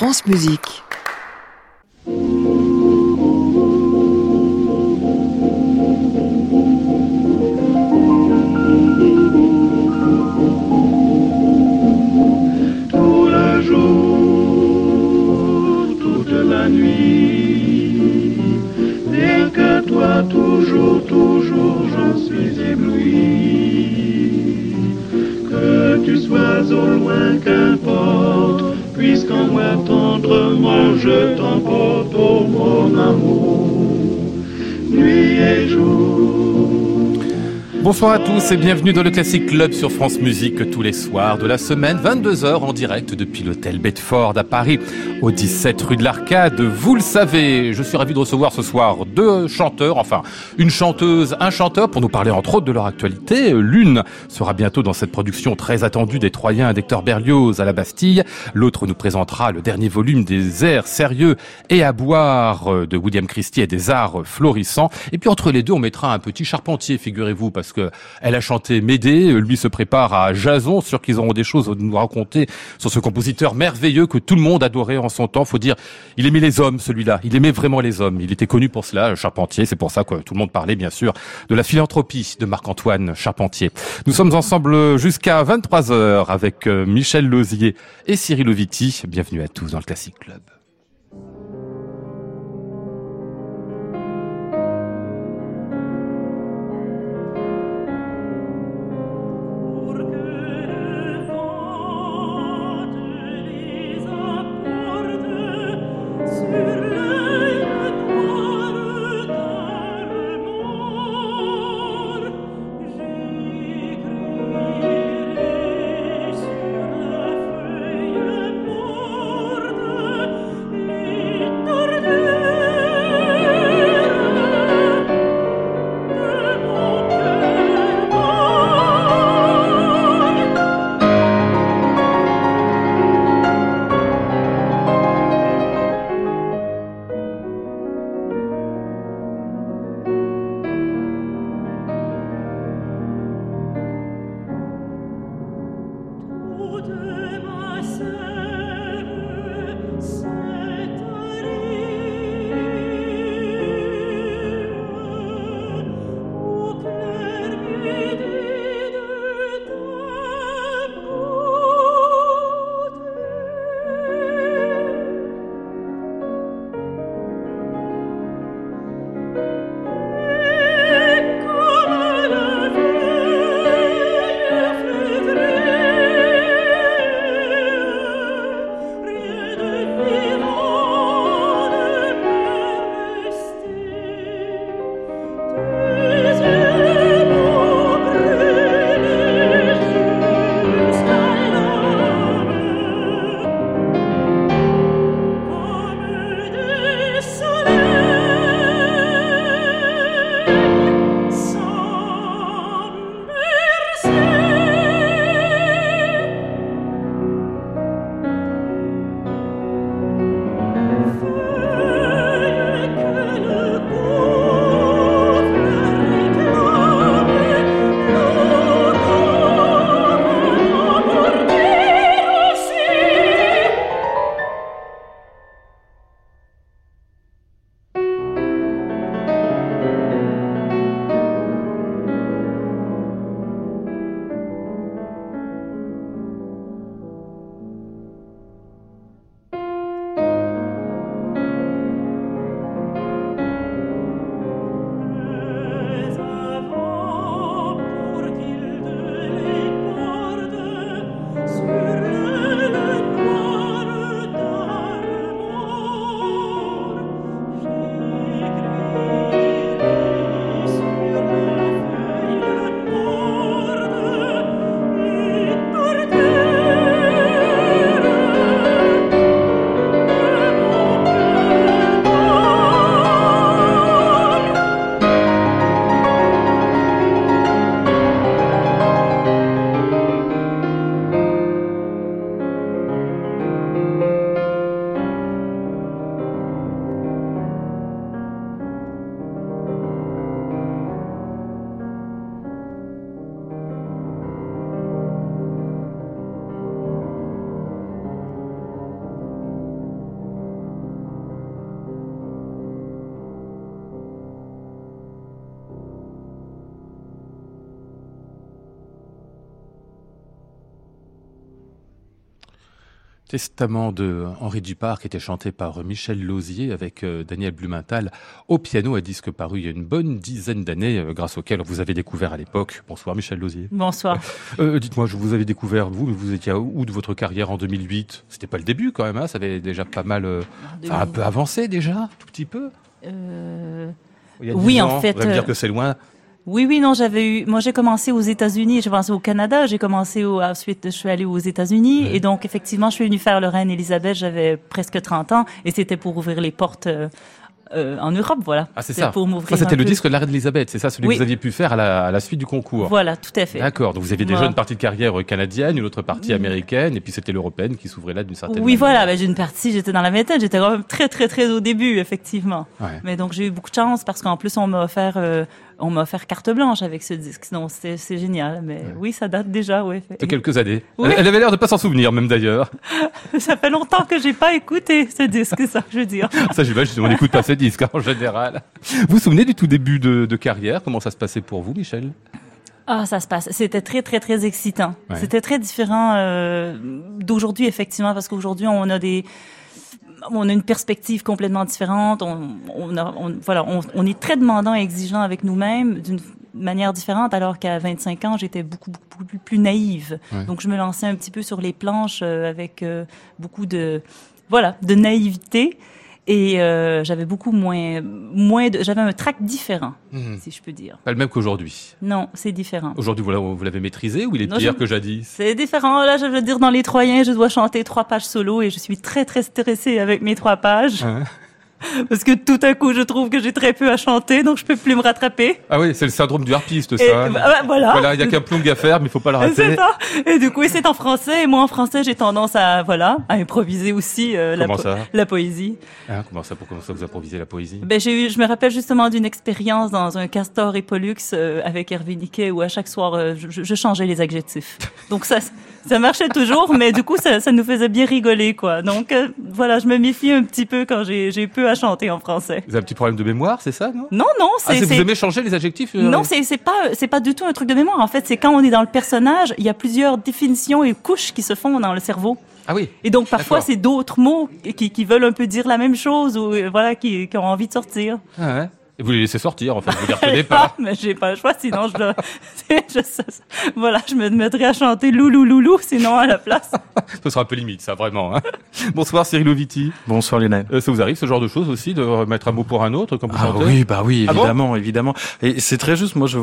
France Musique. Tendrement je t'emporte, oh mon amour, nuit et jour. Bonsoir tous et bienvenue dans le Classic Club sur France Musique tous les soirs de la semaine, 22h en direct depuis l'hôtel Bedford à Paris, au 17 rue de l'Arcade. Vous le savez, je suis ravi de recevoir ce soir deux chanteurs, enfin une chanteuse, un chanteur pour nous parler entre autres de leur actualité. L'une sera bientôt dans cette production très attendue des Troyens d'Hector Berlioz à la Bastille. L'autre nous présentera le dernier volume des airs sérieux et à boire de William Christie et des arts florissants. Et puis entre les deux, on mettra un petit charpentier, figurez-vous, parce que elle a chanté Médée, lui se prépare à Jason, sûr qu'ils auront des choses à nous raconter sur ce compositeur merveilleux que tout le monde adorait en son temps. Faut dire, il aimait les hommes, celui-là. Il aimait vraiment les hommes. Il était connu pour cela, Charpentier. C'est pour ça que tout le monde parlait, bien sûr, de la philanthropie de Marc-Antoine Charpentier. Nous sommes ensemble jusqu'à 23 heures avec euh, Michel Lozier et Cyril Oviti. Bienvenue à tous dans le Classic Club. Testament de Henri Dupart qui était chanté par Michel Lausier avec euh, Daniel Blumenthal au piano, un disque paru il y a une bonne dizaine d'années euh, grâce auquel vous avez découvert à l'époque. Bonsoir Michel Lausier. Bonsoir. Euh, Dites-moi, je vous avais découvert, vous, vous étiez à où de votre carrière en 2008 C'était pas le début quand même, hein ça avait déjà pas mal, euh, enfin, un peu avancé déjà, tout petit peu? Euh, Oui, 10 en fait, Vous allez me dire que c'est loin. Oui, oui, non, j'avais eu. Moi, j'ai commencé aux États-Unis, j'ai commencé au Canada, j'ai commencé au... ensuite, je suis allée aux États-Unis, Ouais. et donc effectivement, je suis venue faire le Reine Elisabeth. J'avais presque 30 ans, et c'était pour ouvrir les portes euh, euh, en Europe, voilà. Ah, c'est ça. Pour m'ouvrir Ça, c'était le disque de la Reine Elisabeth, c'est ça, celui Oui. que vous aviez pu faire à la, à la suite du concours. Voilà, tout à fait. D'accord, donc vous aviez déjà Voilà. une partie de carrière canadienne, une autre partie américaine, et puis c'était l'européenne qui s'ouvrait là d'une certaine Oui, manière. voilà, ben, j'ai une partie, j'étais dans la vingtaine, j'étais quand même très, très, très au début, effectivement. Ouais. Mais donc, j'ai eu beaucoup de chance parce qu'en plus, on m'a offert, euh, on m'a offert carte blanche avec ce disque. Donc, c'est génial. Mais oui, ça date déjà, oui. De quelques années. Oui. Elle, avait l'air de pas s'en souvenir, même d'ailleurs. Ça fait longtemps que j'ai pas écouté ce disque, ça je veux dire. Ça, j'imagine, on n'écoute pas ces disques hein, en général. Vous vous souvenez du tout début de, de carrière? Comment ça se passait pour vous, Michel? Ah, ça se passe. C'était très, très, très excitant. Ouais. C'était très différent euh, d'aujourd'hui, effectivement, parce qu'aujourd'hui, on a des, on a une perspective complètement différente. On, on, a, on- voilà, on, on est très demandant et exigeant avec nous-mêmes d'une manière différente, alors qu'à 25 ans, j'étais beaucoup, beaucoup plus, plus naïve. Ouais. Donc, je me lançais un petit peu sur les planches euh, avec euh, beaucoup de, voilà, de naïveté. Et euh, j'avais beaucoup moins, moins de, j'avais un track différent, Hmm. si je peux dire. Pas le même qu'aujourd'hui. Non, c'est différent. Aujourd'hui, vous l'avez- vous l'avez maîtrisé ou il est Non, pire je- que jadis? C'est différent. Là, je veux dire, dans les Troyens, je dois chanter trois pages solo et je suis très, très stressée avec mes trois pages. Hein? Parce que tout à coup, je trouve que j'ai très peu à chanter, donc je peux plus me rattraper. Ah oui, c'est le syndrome du harpiste, Et ça. bah, voilà. Voilà, il y a qu'un plomb à faire, mais il faut pas le C'est rater. ça. Et du coup, c'est en français. Et moi, en français, j'ai tendance à, voilà, à improviser aussi euh, la, Comment po- ça la poésie. Hein, comment ça, pour comment ça vous improvisez la poésie? Ben, j'ai eu, je me rappelle justement d'une expérience dans un Castor et Pollux euh, avec Hervé Niquet où à chaque soir, euh, je, je changeais les adjectifs. Donc ça, ça marchait toujours, mais du coup, ça, ça nous faisait bien rigoler, quoi. Donc euh, voilà, je me méfie un petit peu quand j'ai, peu à chanter en français. Vous avez un petit problème de mémoire, c'est ça, non? Non, non, Ah, c'est, c'est vous aimez changer les adjectifs euh, non, c'est, pas, c'est pas du tout un truc de mémoire. En fait, c'est quand on est dans le personnage, il y a plusieurs définitions et couches qui se font dans le cerveau. Ah oui. Et donc parfois, c'est d'autres mots qui, qui veulent un peu dire la même chose ou euh, voilà, qui, qui ont envie de sortir. Ah ouais. Et vous les laissez sortir, en fait, vous les retenez Ah, pas. mais j'ai pas le choix, sinon je, voilà, je me mettrais à chanter loulou loulou, sinon à la place. Ce sera un peu limite, ça, vraiment. hein. Bonsoir, Cyril Oviti. Bonsoir Lionel. Euh, ça vous arrive, ce genre de choses aussi, de remettre un mot pour un autre, quand vous Ah oui, bah oui, Ah bon évidemment, évidemment. Et c'est très juste. Moi, je,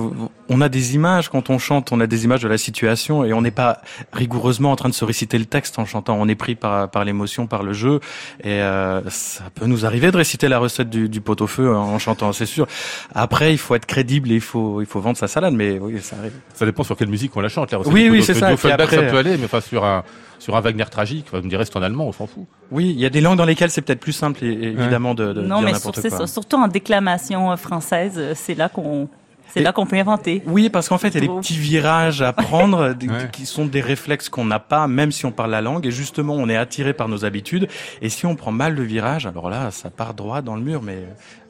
on a des images quand on chante, on a des images de la situation, et on n'est pas rigoureusement en train de se réciter le texte en chantant. On est pris par par l'émotion, par le jeu, et euh, ça peut nous arriver de réciter la recette du, du pot-au-feu en chantant, c'est sûr. Après, il faut être crédible et il faut il faut vendre sa salade, mais oui, ça arrive. Ça dépend sur quelle musique on la chante. Oui, oui, c'est ça, après- ça peut aller, mais enfin, sur un, sur un Wagner tragique, vous me direz, c'est en allemand, on s'en fout. Oui, il y a des langues dans lesquelles c'est peut-être plus simple, évidemment, de, de non, dire n'importe quoi. ça, surtout en déclamation euh, française, euh, c'est là qu'on, c'est là qu'on peut inventer. Oui, parce qu'en fait, il y a des petits virages à prendre Ouais. qui sont des réflexes qu'on n'a pas, même si on parle la langue. Et justement, on est attiré par nos habitudes. Et si on prend mal le virage, alors là, ça part droit dans le mur, mais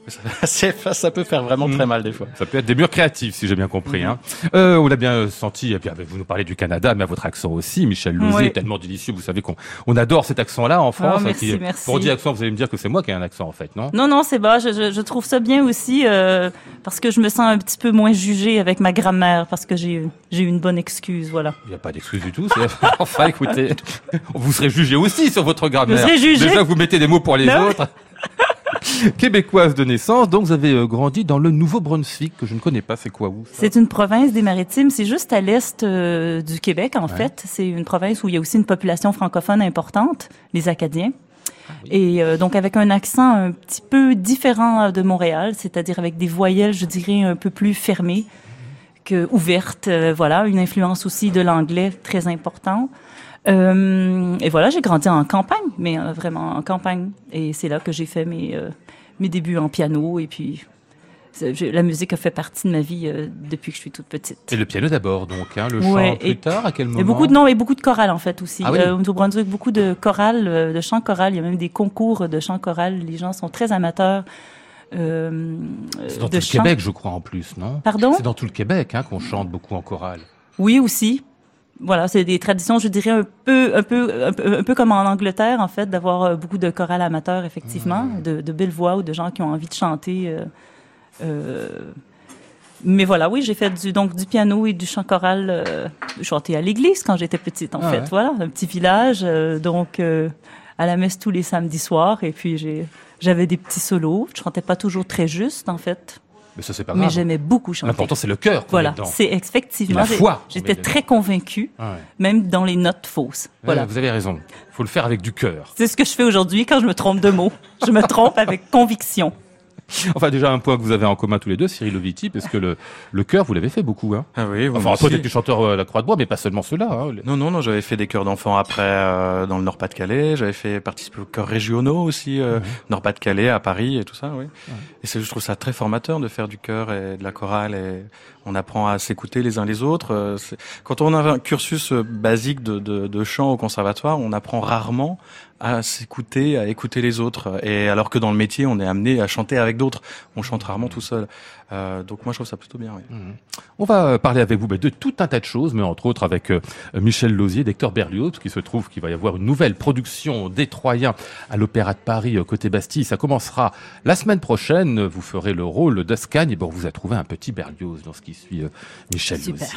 ça, peut faire vraiment Mm. très mal des fois. Ça peut être des murs créatifs, si j'ai bien compris. Hein. Euh, on l'a bien senti, et puis ah, vous nous parlez du Canada, mais à votre accent aussi, Michel Lausier, Oui. est tellement délicieux. Vous savez qu'on on adore cet accent-là en France. Ah, merci, qui- merci. Pour dire accent, vous allez me dire que c'est moi qui ai un accent, en fait, non? Non, non, c'est bas. Je, je, je trouve ça bien aussi euh, parce que je me sens un petit peu moins jugée avec ma grammaire parce que j'ai, j'ai une bonne excuse, voilà. Il n'y a pas d'excuse du tout. enfin, écoutez, vous serez jugé aussi sur votre grammaire. Je serai jugé. Déjà, vous mettez des mots pour les Non. autres. Québécoise de naissance, donc vous avez euh, grandi dans le Nouveau-Brunswick, que je ne connais pas. C'est quoi, ça? C'est une province des Maritimes. C'est juste à l'est euh, du Québec, en fait. C'est une province où il y a aussi une population francophone importante, les Acadiens. Et euh, donc avec un accent un petit peu différent de Montréal, c'est-à-dire avec des voyelles, je dirais, un peu plus fermées que ouvertes. euh, voilà, une influence aussi de l'anglais très important. Euh, et voilà, j'ai grandi en campagne, mais euh, vraiment en campagne. Et c'est là que j'ai fait mes, euh, mes débuts en piano. Et puis, la musique a fait partie de ma vie euh, depuis que je suis toute petite. Et le piano d'abord, donc, hein, le Ouais, chant plus et- tard, à quel moment Et beaucoup de non, et beaucoup de chorales en fait aussi. Ah oui? Euh, au Nouveau-Brunswick, beaucoup de chorales, euh, de chants chorales. Il y a même des concours de chants chorales. Les gens sont très amateurs C'est dans de tout le chant. Québec, je crois, en plus, non? Pardon? C'est dans tout le Québec hein, qu'on chante beaucoup en chorale. Oui aussi. Voilà, c'est des traditions, je dirais un peu, un peu, un peu, un peu comme en Angleterre en fait, d'avoir euh, beaucoup de chorales amateurs effectivement, de, de belles voix ou de gens qui ont envie de chanter. euh, euh, mais voilà, oui, j'ai fait du donc du piano et du chant choral. Euh, chanté à l'église quand j'étais petite, en Ah fait. ouais. Voilà, un petit village, euh, donc à la messe tous les samedis soirs. Et puis j'ai j'avais des petits solos. Je chantais pas toujours très juste, en fait, Mais ça, c'est pas mais j'aimais beaucoup chanter. L'important, c'est le cœur. Voilà, c'est effectivement. Et la foi J'étais très convaincue, Ah ouais. même dans les notes fausses. Voilà. Ouais, vous avez raison. faut le faire avec du cœur. C'est ce que je fais aujourd'hui quand je me trompe de mots. Je me trompe avec conviction. Enfin, déjà, un point que vous avez en commun tous les deux, Cyril parce que le, le chœur, vous l'avez fait beaucoup. Hein. Ah oui, Enfin, moi toi, du chanteur euh, à la Croix-de-Bois, mais pas seulement ceux-là. Hein. Non, non, non, j'avais fait des chœurs d'enfants après euh, dans le Nord-Pas-de-Calais. J'avais fait participer aux chœurs régionaux aussi, euh, Nord-Pas-de-Calais, à Paris et tout ça, oui. Et c'est, je trouve ça très formateur de faire du chœur et de la chorale et on apprend à s'écouter les uns les autres. Euh, Quand on a un cursus euh, basique de, chant au conservatoire, on apprend rarement à s'écouter, à écouter les autres. Et alors que dans le métier, on est amené à chanter avec d'autres. On chante rarement tout seul. Euh, donc moi, je trouve ça plutôt bien. Oui. On va parler avec vous bah, de tout un tas de choses, mais entre autres avec Michel Lausier d'Hector Berlioz, parce qu'il se trouve qu'il va y avoir une nouvelle production des Troyens à l'Opéra de Paris, côté Bastille. Ça commencera la semaine prochaine. Vous ferez le rôle d'Ascagne. Bon, on vous a trouvé un petit Berlioz dans ce qui suit euh, Michel Super.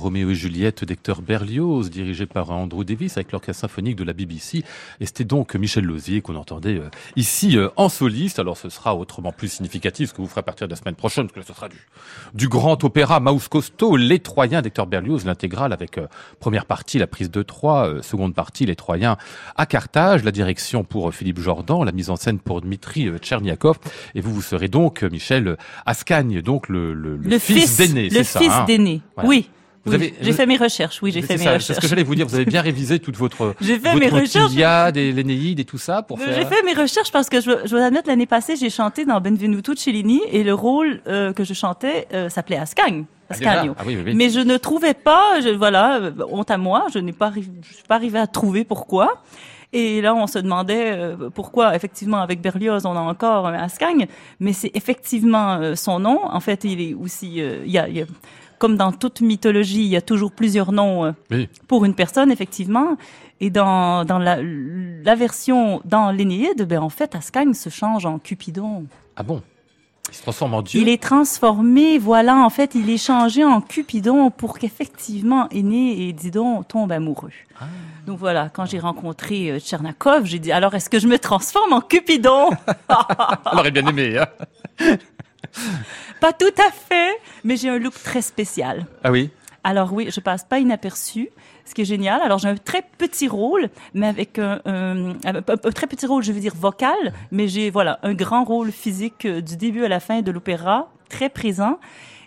Roméo et Juliette d'Hector Berlioz, dirigé par Andrew Davis avec l'orchestre symphonique de la BBC. Et c'était donc Michel Lozier qu'on entendait euh, ici euh, en soliste. Alors ce sera autrement plus significatif, ce que vous ferez à partir de la semaine prochaine, parce que là, ce sera du, du grand opéra Maus Costo, Les Troyens d'Hector Berlioz, l'intégrale avec euh, première partie, la prise de Troie, euh, seconde partie, Les Troyens à Carthage, la direction pour Philippe Jordan, la mise en scène pour Dmitri Tcherniakov. Et vous, vous serez donc, Michel Ascagne, donc le, le, le fils d'aîné, le fils hein? d'aîné. Voilà. Oui. Vous Oui, avez- j'ai fait mes recherches. Oui, j'ai fait mes ça, C'est ce recherches. que j'allais vous dire. Vous avez bien révisé toute votre, J'ai fait votre mes recherches. Iliade et l'Énéide et tout ça pour J'ai fait mes recherches parce que je, je dois admettre l'année passée j'ai chanté dans Benvenuto Cellini et le rôle euh, que je chantais euh, s'appelait Ascagne, Ah. Ah oui, oui, oui. Mais je ne trouvais pas, je, voilà, euh, honte à moi, je n'ai pas, je suis pas arrivée à trouver pourquoi. Et là, on se demandait euh, pourquoi, effectivement, avec Berlioz, on a encore un Ascagne, mais c'est effectivement euh, son nom. En fait, il est aussi, euh, il y a, il y a- comme dans toute mythologie, il y a toujours plusieurs noms euh, Oui. pour une personne, effectivement. Et dans, dans la, la version dans l'Énéide, ben, en fait, Ascagne se change en Cupidon. Ah bon? Il se transforme en Dieu? Il est transformé, voilà, en fait, il est changé en Cupidon pour qu'effectivement Aîné et Didon tombent amoureux. Ah. Donc voilà, quand j'ai rencontré euh, Tchernakov, j'ai dit alors est-ce que je me transforme en Cupidon? Alors, il est bien aimé. Hein Pas tout à fait, mais j'ai un look très spécial. ah oui? Alors oui, je passe pas inaperçu, ce qui est génial. Alors j'ai un très petit rôle, mais avec un, un- un- un très petit rôle, je veux dire vocal, mais j'ai voilà un grand rôle physique euh, du début à la fin de l'opéra, très présent.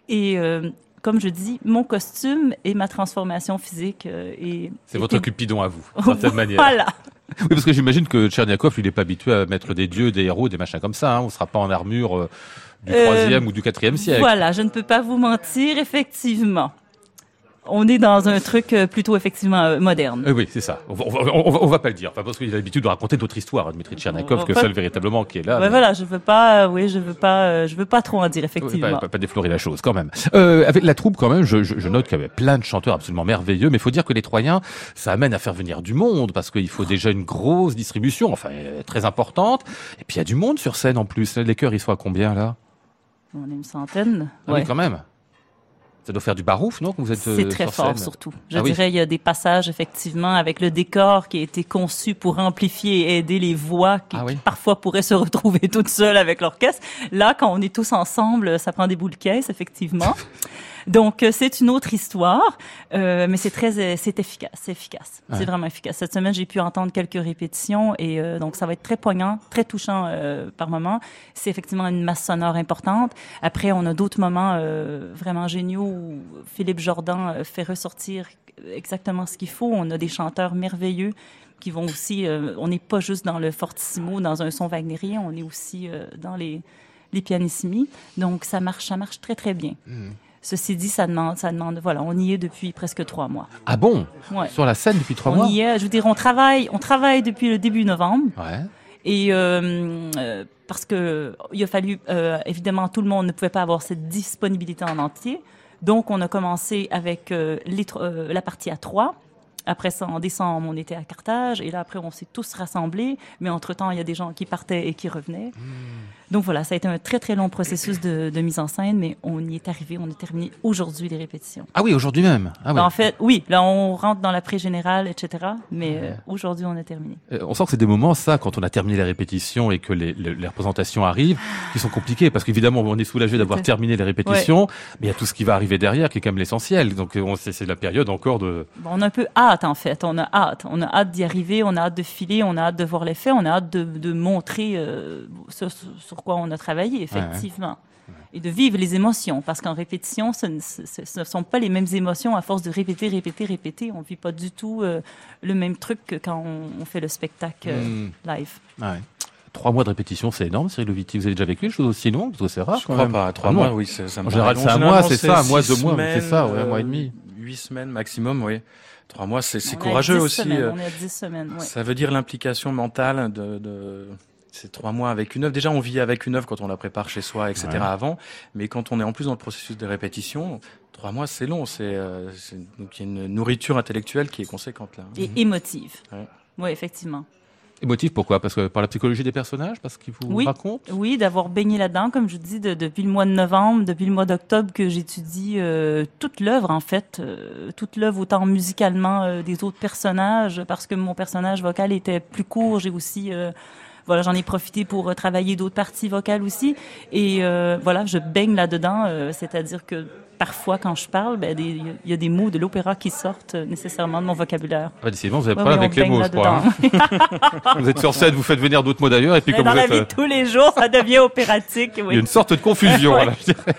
Et euh, comme je dis, mon costume et ma transformation physique euh, est. C'est votre Cupidon à vous, d'une certaine manière. Voilà. Oui, parce que j'imagine que Tcherniakov, il n'est pas habitué à mettre des dieux, des héros, des machins comme ça. Hein. On ne sera pas en armure euh, du Euh, 3e ou du 4e siècle. Voilà, je ne peux pas vous mentir, effectivement. On est dans un truc euh, plutôt effectivement euh, moderne. Euh, oui, c'est ça. On va, on, va, on va- pas le dire. Enfin, parce qu'il a l'habitude de raconter d'autres histoires, hein, Dmitri Tcherniakov, On que va seul véritablement qui est là. Ouais, mais- voilà, je veux pas, euh, oui, je veux pas, euh, je veux pas trop en dire Oui, effectivement. pas, pas- pas déflorer la chose quand même. Euh, avec la troupe quand même, je, je- je note qu'il y avait plein de chanteurs absolument merveilleux, mais il faut dire que les Troyens, ça amène à faire venir du monde parce qu'il faut déjà une grosse distribution, enfin euh, très importante. Et puis il y a du monde sur scène en plus. Les chœurs, ils sont à combien là? On est une centaine. Ah ouais. Oui, quand même. Ça doit faire du barouf, non vous êtes euh, C'est très sur fort surtout. Je Ah oui. dirais il y a des passages effectivement avec le décor qui a été conçu pour amplifier et aider les voix qui, Ah oui. qui parfois pourraient se retrouver toutes seules avec l'orchestre. Là, quand on est tous ensemble, ça prend des boules de caisse effectivement. Donc euh, c'est une autre histoire, euh, mais c'est très, c'est efficace, c'est efficace, Ouais. c'est vraiment efficace. Cette semaine, j'ai pu entendre quelques répétitions et euh, donc ça va être très poignant, très touchant euh, par moment. C'est effectivement une masse sonore importante. Après, on a d'autres moments euh, vraiment géniaux où Philippe Jordan euh, fait ressortir exactement ce qu'il faut. On a des chanteurs merveilleux qui vont aussi. euh, on n'est pas juste dans le fortissimo, dans un son wagnérien, on est aussi euh, dans les les pianissimi. Donc ça marche, ça marche très très bien. Hmm. Ceci dit, ça demande, ça demande. Voilà, on y est depuis presque trois mois. Ah bon? Ouais. Sur la scène depuis trois on mois? y est. Je veux dire, on travaille, on travaille depuis le début novembre. Ouais. Et euh, euh, parce que il a fallu euh, évidemment tout le monde ne pouvait pas avoir cette disponibilité en entier. Donc on a commencé avec les la partie à trois. Après ça, en décembre, on était à Carthage. Et là, après, on s'est tous rassemblés. Mais entre-temps, il y a des gens qui partaient et qui revenaient. Donc voilà, ça a été un très, très long processus de, de mise en scène. Mais on y est arrivé. On a terminé aujourd'hui les répétitions. Ah oui, aujourd'hui même. Ah oui. Ben, En fait, oui, là, on rentre dans la pré-générale, etc. Mais euh, aujourd'hui, on a terminé. Euh, On sent que c'est des moments, ça, quand on a terminé les répétitions et que les, les- les représentations arrivent, qui sont compliqués, parce qu'évidemment, on est soulagé d'avoir terminé les répétitions, mais il y a tout ce qui va arriver derrière, qui est quand même l'essentiel. Donc, euh, c'est la période encore de... Bon, on a un peu hâte, en fait. On a hâte. On a hâte d'y arriver, on a hâte de filer, on a hâte de voir l'effet, on a hâte de, de montrer euh, ce, ce- sur quoi on a travaillé, effectivement. Et de vivre les émotions. Parce qu'en répétition, ce ne, ce- ce ne sont pas les mêmes émotions à force de répéter, répéter, répéter. On ne vit pas du tout euh, le même truc que quand on, on fait le spectacle euh, Hmm. live. Ouais. Trois mois de répétition, c'est énorme, Cyril Loviti. Vous avez déjà vécu des choses aussi longues Parce que c'est rare, Je quand crois même. pas. Trois Ah mois, oui, c'est- ça me En général, c'est un mois, c'est ça, un mois, deux mois, c'est ça, ouais, un euh, mois et demi. Huit semaines maximum, oui. Trois mois, c'est courageux 10 aussi. semaines, euh, on est à 10 semaines, ouais. Ça veut dire l'implication mentale de, de ces trois mois avec une œuvre. Déjà, on vit avec une œuvre quand on la prépare chez soi, etc. Ouais. avant. Mais quand on est en plus dans le processus de répétition, trois mois, c'est long. C'est euh, c'est- donc il y a une nourriture intellectuelle qui est conséquente là. Et émotive. Ouais. Oui, effectivement. Émotif, pourquoi? Parce que par la psychologie des personnages Parce qu'ils vous Oui. racontent? Oui, d'avoir baigné là-dedans, comme je vous dis, de- depuis le mois de novembre, depuis le mois d'octobre que j'étudie euh, toute l'œuvre, en fait, euh, toute l'œuvre, autant musicalement euh, des autres personnages, parce que mon personnage vocal était plus court, j'ai aussi... voilà, j'en ai profité pour euh, travailler d'autres parties vocales aussi. Et euh, voilà, je baigne là-dedans, euh, c'est-à-dire que parfois, quand je parle, ben, des- il y a des mots de l'opéra qui sortent nécessairement de mon vocabulaire. ah, Décidément, vous avez pas oui, avec les mots, je crois. hein. vous êtes sur scène, vous faites venir d'autres mots d'ailleurs, et puis comme dans vous la êtes... vie euh, de tous les jours, ça devient opératique. Il y a une sorte de confusion. voilà, je dirais.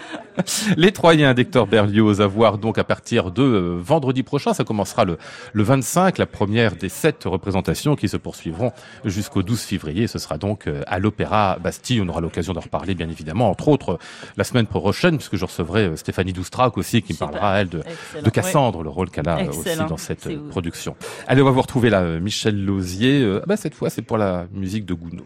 Les Troyens d'Hector Berlioz à voir donc à partir de euh, vendredi prochain. Ça commencera le, le 25, la première des sept représentations qui se poursuivront jusqu'au 12 février. Ce sera donc euh, à l'Opéra Bastille. On aura l'occasion d'en reparler, bien évidemment, entre autres la semaine prochaine, puisque je recevrai euh, Stéphanie Doustrac aussi, qui me Super. parlera, elle, de, de Cassandre, le rôle qu'elle a euh, aussi dans cette euh, production. Allez, on va vous retrouver là, euh, Michel Lausier. Ah bah, cette fois, c'est pour la musique de Gounod.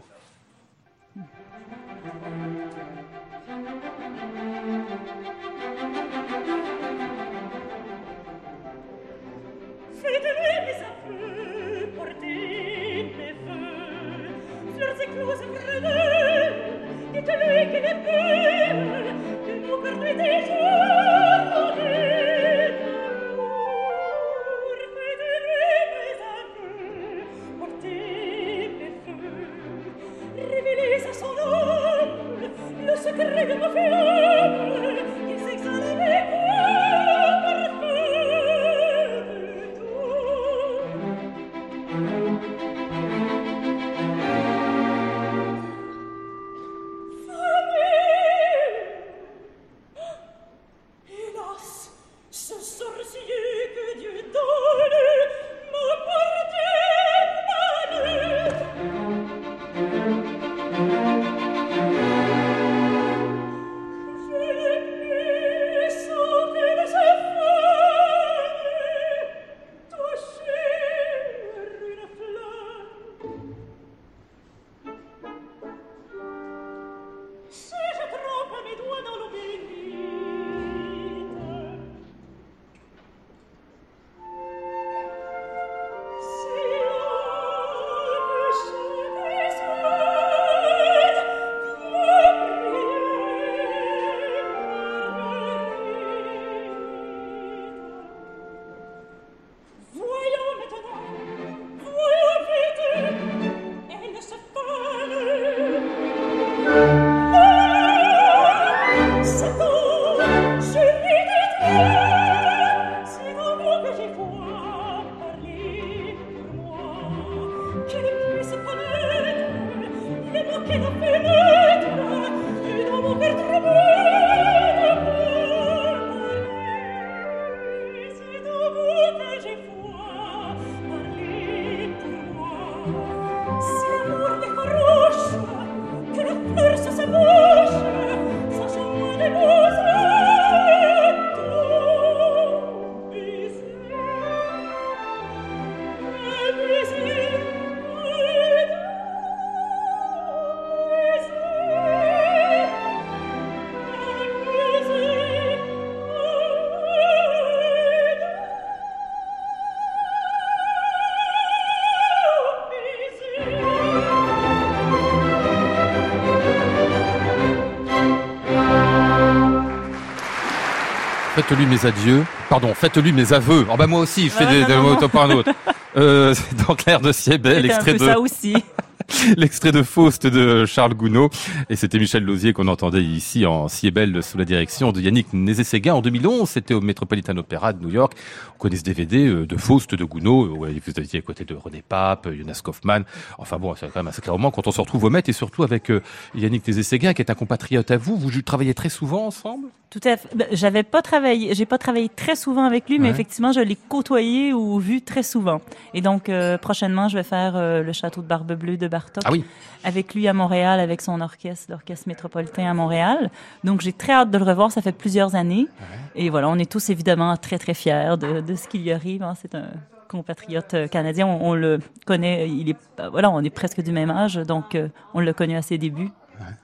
Faites-lui mes adieux. Pardon, faites-lui mes aveux. Oh bah moi aussi, je fais des, non, des non, mots par un autre. Euh, dans Claire de Siebel, un peu de ça aussi. l'extrait de Faust de Charles Gounod. Et c'était Michel Lausier qu'on entendait ici en Siebel sous la direction de Yannick Nézé-Séguin en 2011. C'était au Metropolitan Opera de New York. On connaît ce DVD euh, de Faust de Gounod. où vous étiez à côté de René Pape, Jonas Kaufmann. Enfin bon, c'est quand même un sacré moment quand on se retrouve au Met et surtout avec euh, Yannick Nézé-Séguin qui est un compatriote à vous. Vous travaillez très souvent ensemble? Tout à fait. Ben, J'avais pas travaillé, j'ai pas travaillé très souvent avec lui, mais effectivement, je l'ai côtoyé ou vu très souvent. Et donc, euh, prochainement, je vais faire euh, le château de Barbe Bleue de Bartok Ah oui. avec lui à Montréal, avec son orchestre, l'orchestre métropolitain à Montréal. Donc, j'ai très hâte de le revoir. Ça fait plusieurs années. Et voilà, on est tous évidemment très, très fiers de, de ce qui lui arrive. hein. C'est un compatriote euh, canadien. On, on le connaît. Il est, euh, voilà, on est presque du même âge. Donc, euh, on l'a connu à ses débuts.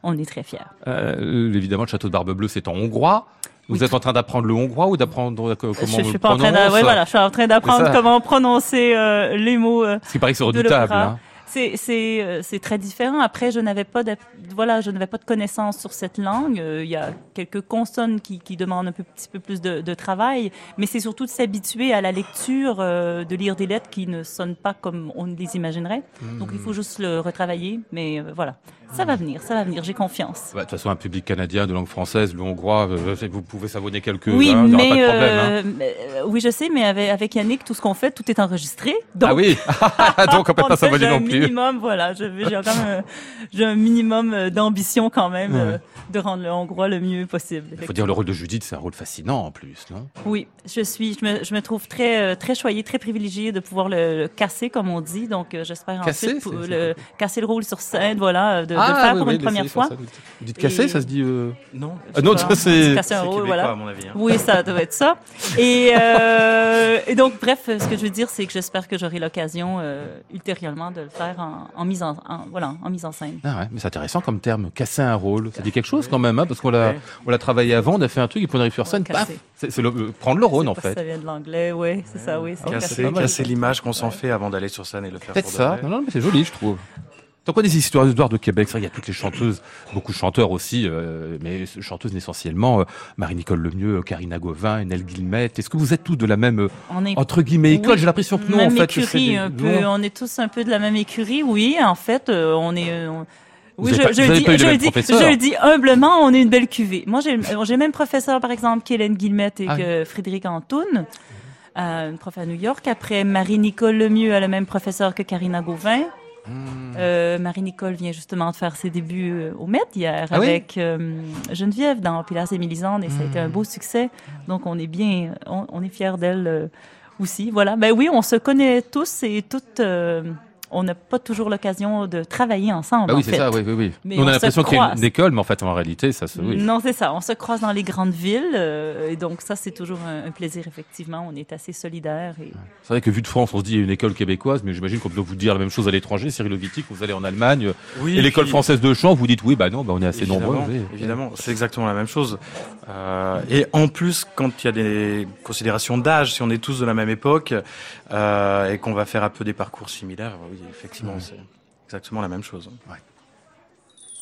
On est très fiers. Euh, évidemment, le château de Barbe Bleue, c'est en hongrois. Vous Oui, êt en train d'apprendre le hongrois ou d'apprendre comment je, je on suis le pas en train prononce voilà, je suis en train d'apprendre comment prononcer euh, les mots. euh, Ce qui paraît que c'est redoutable. Hein. C'est c'est euh, c'est très différent. Après, je n'avais pas de voilà, je n'avais pas de connaissances sur cette langue. Euh, Il y a quelques consonnes qui, qui demandent un peu, petit peu plus de, de travail, mais c'est surtout de s'habituer à la lecture, euh, de lire des lettres qui ne sonnent pas comme on les imaginerait. Donc il faut juste le retravailler, mais euh, voilà, ça va venir, ça va venir. J'ai confiance. Bah, De toute façon, un public canadien de langue française, le hongrois, euh, vous pouvez savonner quelques. Oui, hein, mais pas de problème. hein. oui, je sais, mais avec, avec Yannick, tout ce qu'on fait, tout est enregistré. Donc, Ah oui, donc on peut on pas savonner non plus. Minimum, voilà, je- j'ai quand même, euh, j'ai un minimum euh, d'ambition quand même euh, de rendre le hongrois le mieux possible. Il faut dire le rôle de Judith, c'est un rôle fascinant en plus, non? Oui, je suis, je me, je me trouve très, très choyée, très privilégiée de pouvoir le, le casser, comme on dit. Donc, j'espère Casser, ensuite c'est- le, casser le rôle sur scène, voilà, de, de Ah, le faire oui, pour oui, une première fois. ça, Vous dites casser, Et- ça se dit. euh, Non. Ah non, pas, c'est. casser un rôle, québécois, voilà. à mon avis. hein. Oui, ça doit être ça. Et, euh, et donc, bref, ce que je veux dire, c'est que j'espère que j'aurai l'occasion euh, ultérieurement de le faire en, en mise en, en- voilà, en mise en scène. Ah ouais, mais c'est intéressant comme terme, casser un rôle. Ça dit quelque chose quand même, hein, parce qu'on l'a, Ouais. on l'a travaillé avant, on a fait un truc et puis on arrive sur scène, paf, casser. c'est, c'est le- euh, prendre le rôle en fait. Ça vient de l'anglais, oui, c'est ça, oui. c'est Casser, casser. casser l'image qu'on s'en fait avant d'aller sur scène et le faire. Peut-être ça. Non, non, mais c'est joli, je trouve. T'en connais des histoires de Québec, il y a toutes les chanteuses, beaucoup de chanteurs aussi, euh, mais chanteuses essentiellement, euh, Marie-Nicole Lemieux, Karina Gauvin, Nel Guillemette. Est-ce que vous êtes tous de la même, euh, est entre guillemets, école? Oui. J'ai l'impression que non, en fait. écurie, des- un peu. non. On est tous un peu de la même écurie, oui. En fait, euh, on est. on- Oui, je, pas- je vous le dis, les je, le dis, professeurs. je le dis humblement, on est une belle cuvée. Moi, j'ai le même professeur, par exemple, qu'Hélène Guillemette et Ah. que Frédéric Antoun, euh, une prof à New York. Après, Marie-Nicole Lemieux a le même professeur que Karina Gauvin. Hmm. Euh, Marie-Nicole vient justement de faire ses débuts euh, au Met hier Ah oui? avec euh, Geneviève dans Pilas et Mélisande et ça a été Hmm. un beau succès. Donc on est bien, on, on est fiers d'elle euh, aussi. Voilà. Ben oui, on se connaît tous et toutes. On n'a pas toujours l'occasion de travailler ensemble. Bah oui, en c'est ça, oui, oui, oui. Mais on on a l'impression qu'il y a une école, mais en fait, en réalité, ça se, oui. Non, c'est ça. On se croise dans les grandes villes euh, et donc ça c'est toujours un, un plaisir effectivement. On est assez solidaires et C'est vrai que vu de France, on se dit il y a une école québécoise, mais j'imagine qu'on doit vous dire la même chose à l'étranger. Cyril Oviti, quand vous allez en Allemagne, Oui, et l'école puis- française de chant, vous dites oui, bah non, bah on est assez nombreux. Oui. évidemment, c'est exactement la même chose. Euh, et en plus, quand il y a des considérations d'âge, si on est tous de la même époque euh, et qu'on va faire un peu des parcours similaires, oui, effectivement, c'est exactement la même chose.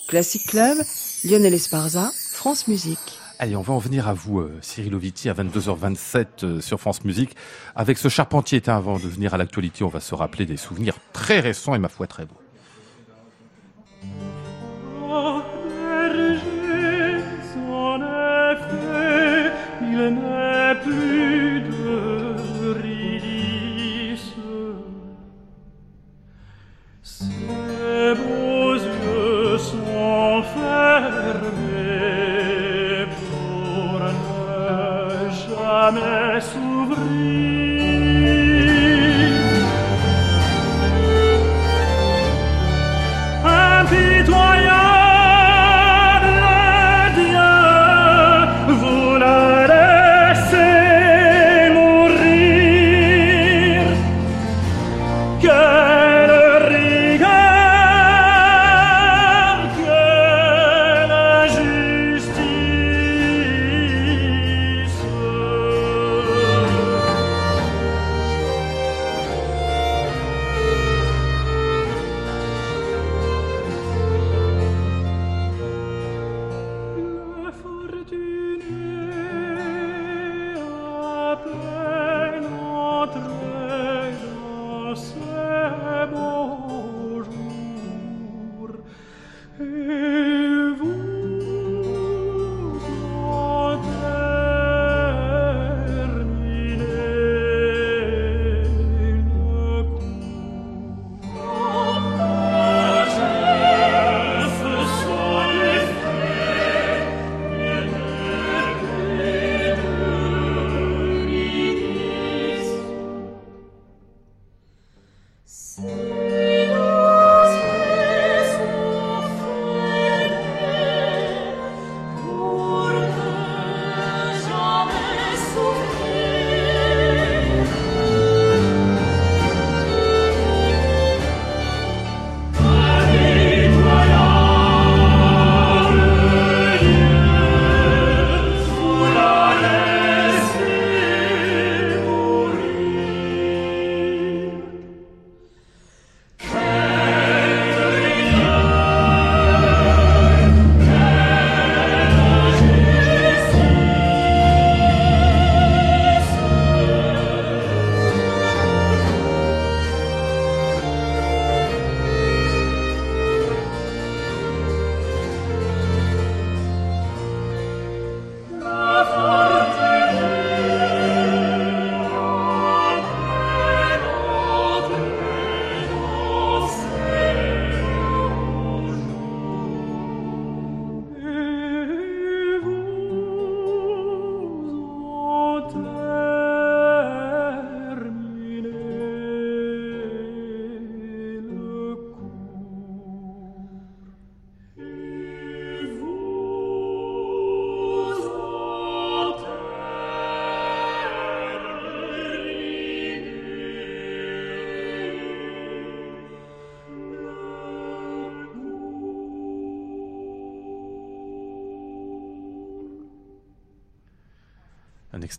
Classic Club, Lionel Esparza, France Musique. Allez, on va en venir à vous, euh, Cyril Oviti, à 22h27 euh, sur France Musique. Avec ce charpentier éteint avant de venir à l'actualité, on va se rappeler des souvenirs très récents et ma foi très beaux.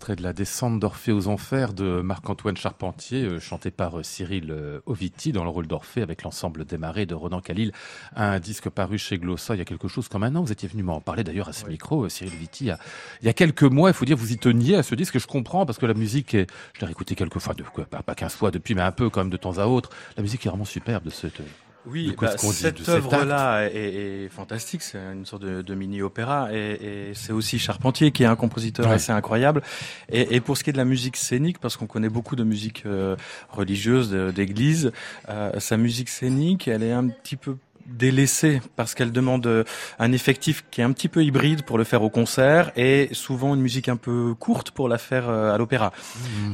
Extrait de la descente d'Orphée aux enfers de Marc-Antoine Charpentier, euh, chanté par euh, Cyril euh, Oviti dans le rôle d'Orphée avec l'ensemble démarré de Ronan Khalil, un disque paru chez Glossa il y a quelque chose comme un an. Vous étiez venu m'en parler d'ailleurs à ce micro, Cyril Oviti, il y, a, il y a quelques mois. Il faut dire, vous y teniez à ce disque. Je comprends parce que la musique, est, je l'ai réécouté quelques fois, de, pas, pas 15 fois depuis, mais un peu quand même de temps à autre. La musique est vraiment superbe de cette. Oui, bah, ce cette cet œuvre-là est, est fantastique. C'est une sorte de, de mini-opéra, et, et c'est aussi Charpentier qui est un compositeur Ouais. assez incroyable. Et, et pour ce qui est de la musique scénique, parce qu'on connaît beaucoup de musique euh, religieuse d'église, euh, sa musique scénique, elle est un petit peu délaissée parce qu'elle demande euh, un effectif qui est un petit peu hybride pour le faire au concert et souvent une musique un peu courte pour la faire euh, à l'opéra.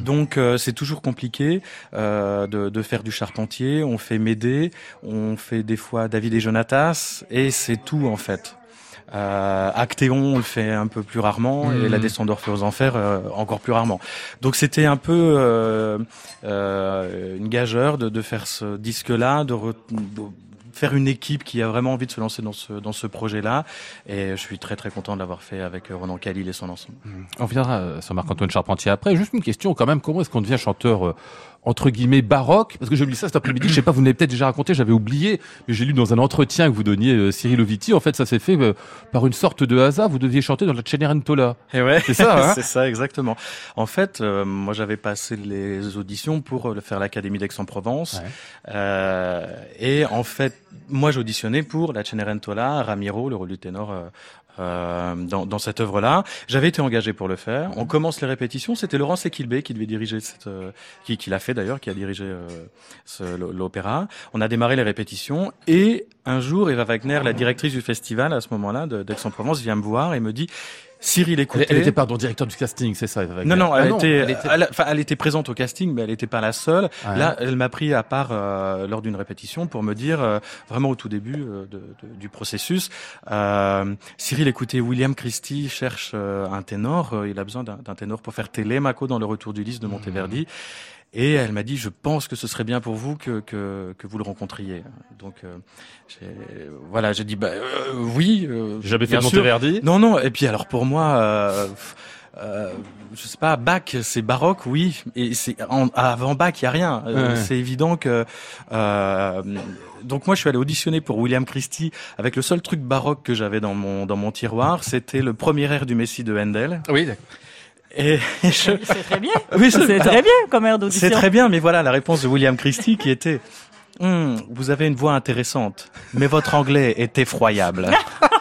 Donc euh, c'est toujours compliqué euh, de, de faire du charpentier. On fait Médée, on fait des fois David et Jonatas, et c'est tout en fait. Euh, Actéon, on le fait un peu plus rarement, et la descente d'Orphée aux enfers euh, encore plus rarement. Donc c'était un peu euh, euh, une gageure de, de faire ce disque-là, de, re- de faire une équipe qui a vraiment envie de se lancer dans ce, dans ce projet-là. Et je suis très très content de l'avoir fait avec euh, Ronan Khalil et son ensemble. On reviendra euh, sur Marc-Antoine Charpentier après. Juste une question quand même, comment est-ce qu'on devient chanteur euh, entre guillemets baroque Parce que j'ai lu ça cet après-midi, je sais pas, vous l'avez peut-être déjà raconté, j'avais oublié, mais j'ai lu dans un entretien que vous donniez euh, Cyril Oviti, en fait ça s'est fait euh, par une sorte de hasard, vous deviez chanter dans la Cenerentola. Et ouais, C'est ça, hein c'est ça exactement. En fait, euh, moi j'avais passé les auditions pour faire l'Académie d'Aix-en-Provence, Ouais. Euh, et en fait, moi j'auditionnais pour la Cenerentola, Ramiro, le rôle du ténor. Euh, dans, dans cette œuvre-là, j'avais été engagé pour le faire. On commence les répétitions. C'était Laurence Equilbé qui devait diriger cette, euh, qui, qui l'a fait d'ailleurs, qui a dirigé euh, l'opéra. On a démarré les répétitions et un jour, Eva Wagner, la directrice du festival à ce moment-là d'Aix-en-Provence, vient me voir et me dit Cyril, Elle, écoutez. elle était pardon directeur du casting, c'est ça Non, non, Ah elle, était, elle était- elle, enfin, elle était présente au casting, mais elle n'était pas la seule. Là, elle m'a pris à part euh, lors d'une répétition pour me dire, euh, vraiment au tout début euh, de, de- du processus, euh, Cyril, écoutez, William Christie cherche euh, un ténor, euh, il a besoin d'un ténor pour faire Télémaco dans le retour du lys de Monteverdi. Et elle m'a dit, je pense que ce serait bien pour vous que, que, que vous le rencontriez. Donc, euh, j'ai- voilà, j'ai dit, bah, euh, oui. euh, jamais fait bien de. Monteverdi. Non, non. Et puis alors pour moi, euh, euh, je sais pas, Bach, c'est baroque, oui. Et c'est avant Bach, il y a rien. Euh, Ouais. C'est évident que. euh, donc moi, je suis allé auditionner pour William Christie avec le seul truc baroque que j'avais dans mon dans mon tiroir, c'était le premier air du Messie de Handel. Oui, d'accord. Et je, C'est très bien. oui, C'est très bien comme air d'audition. c'est très bien, mais voilà la réponse de William Christie qui était. Hum, vous avez une voix intéressante, mais votre anglais est effroyable.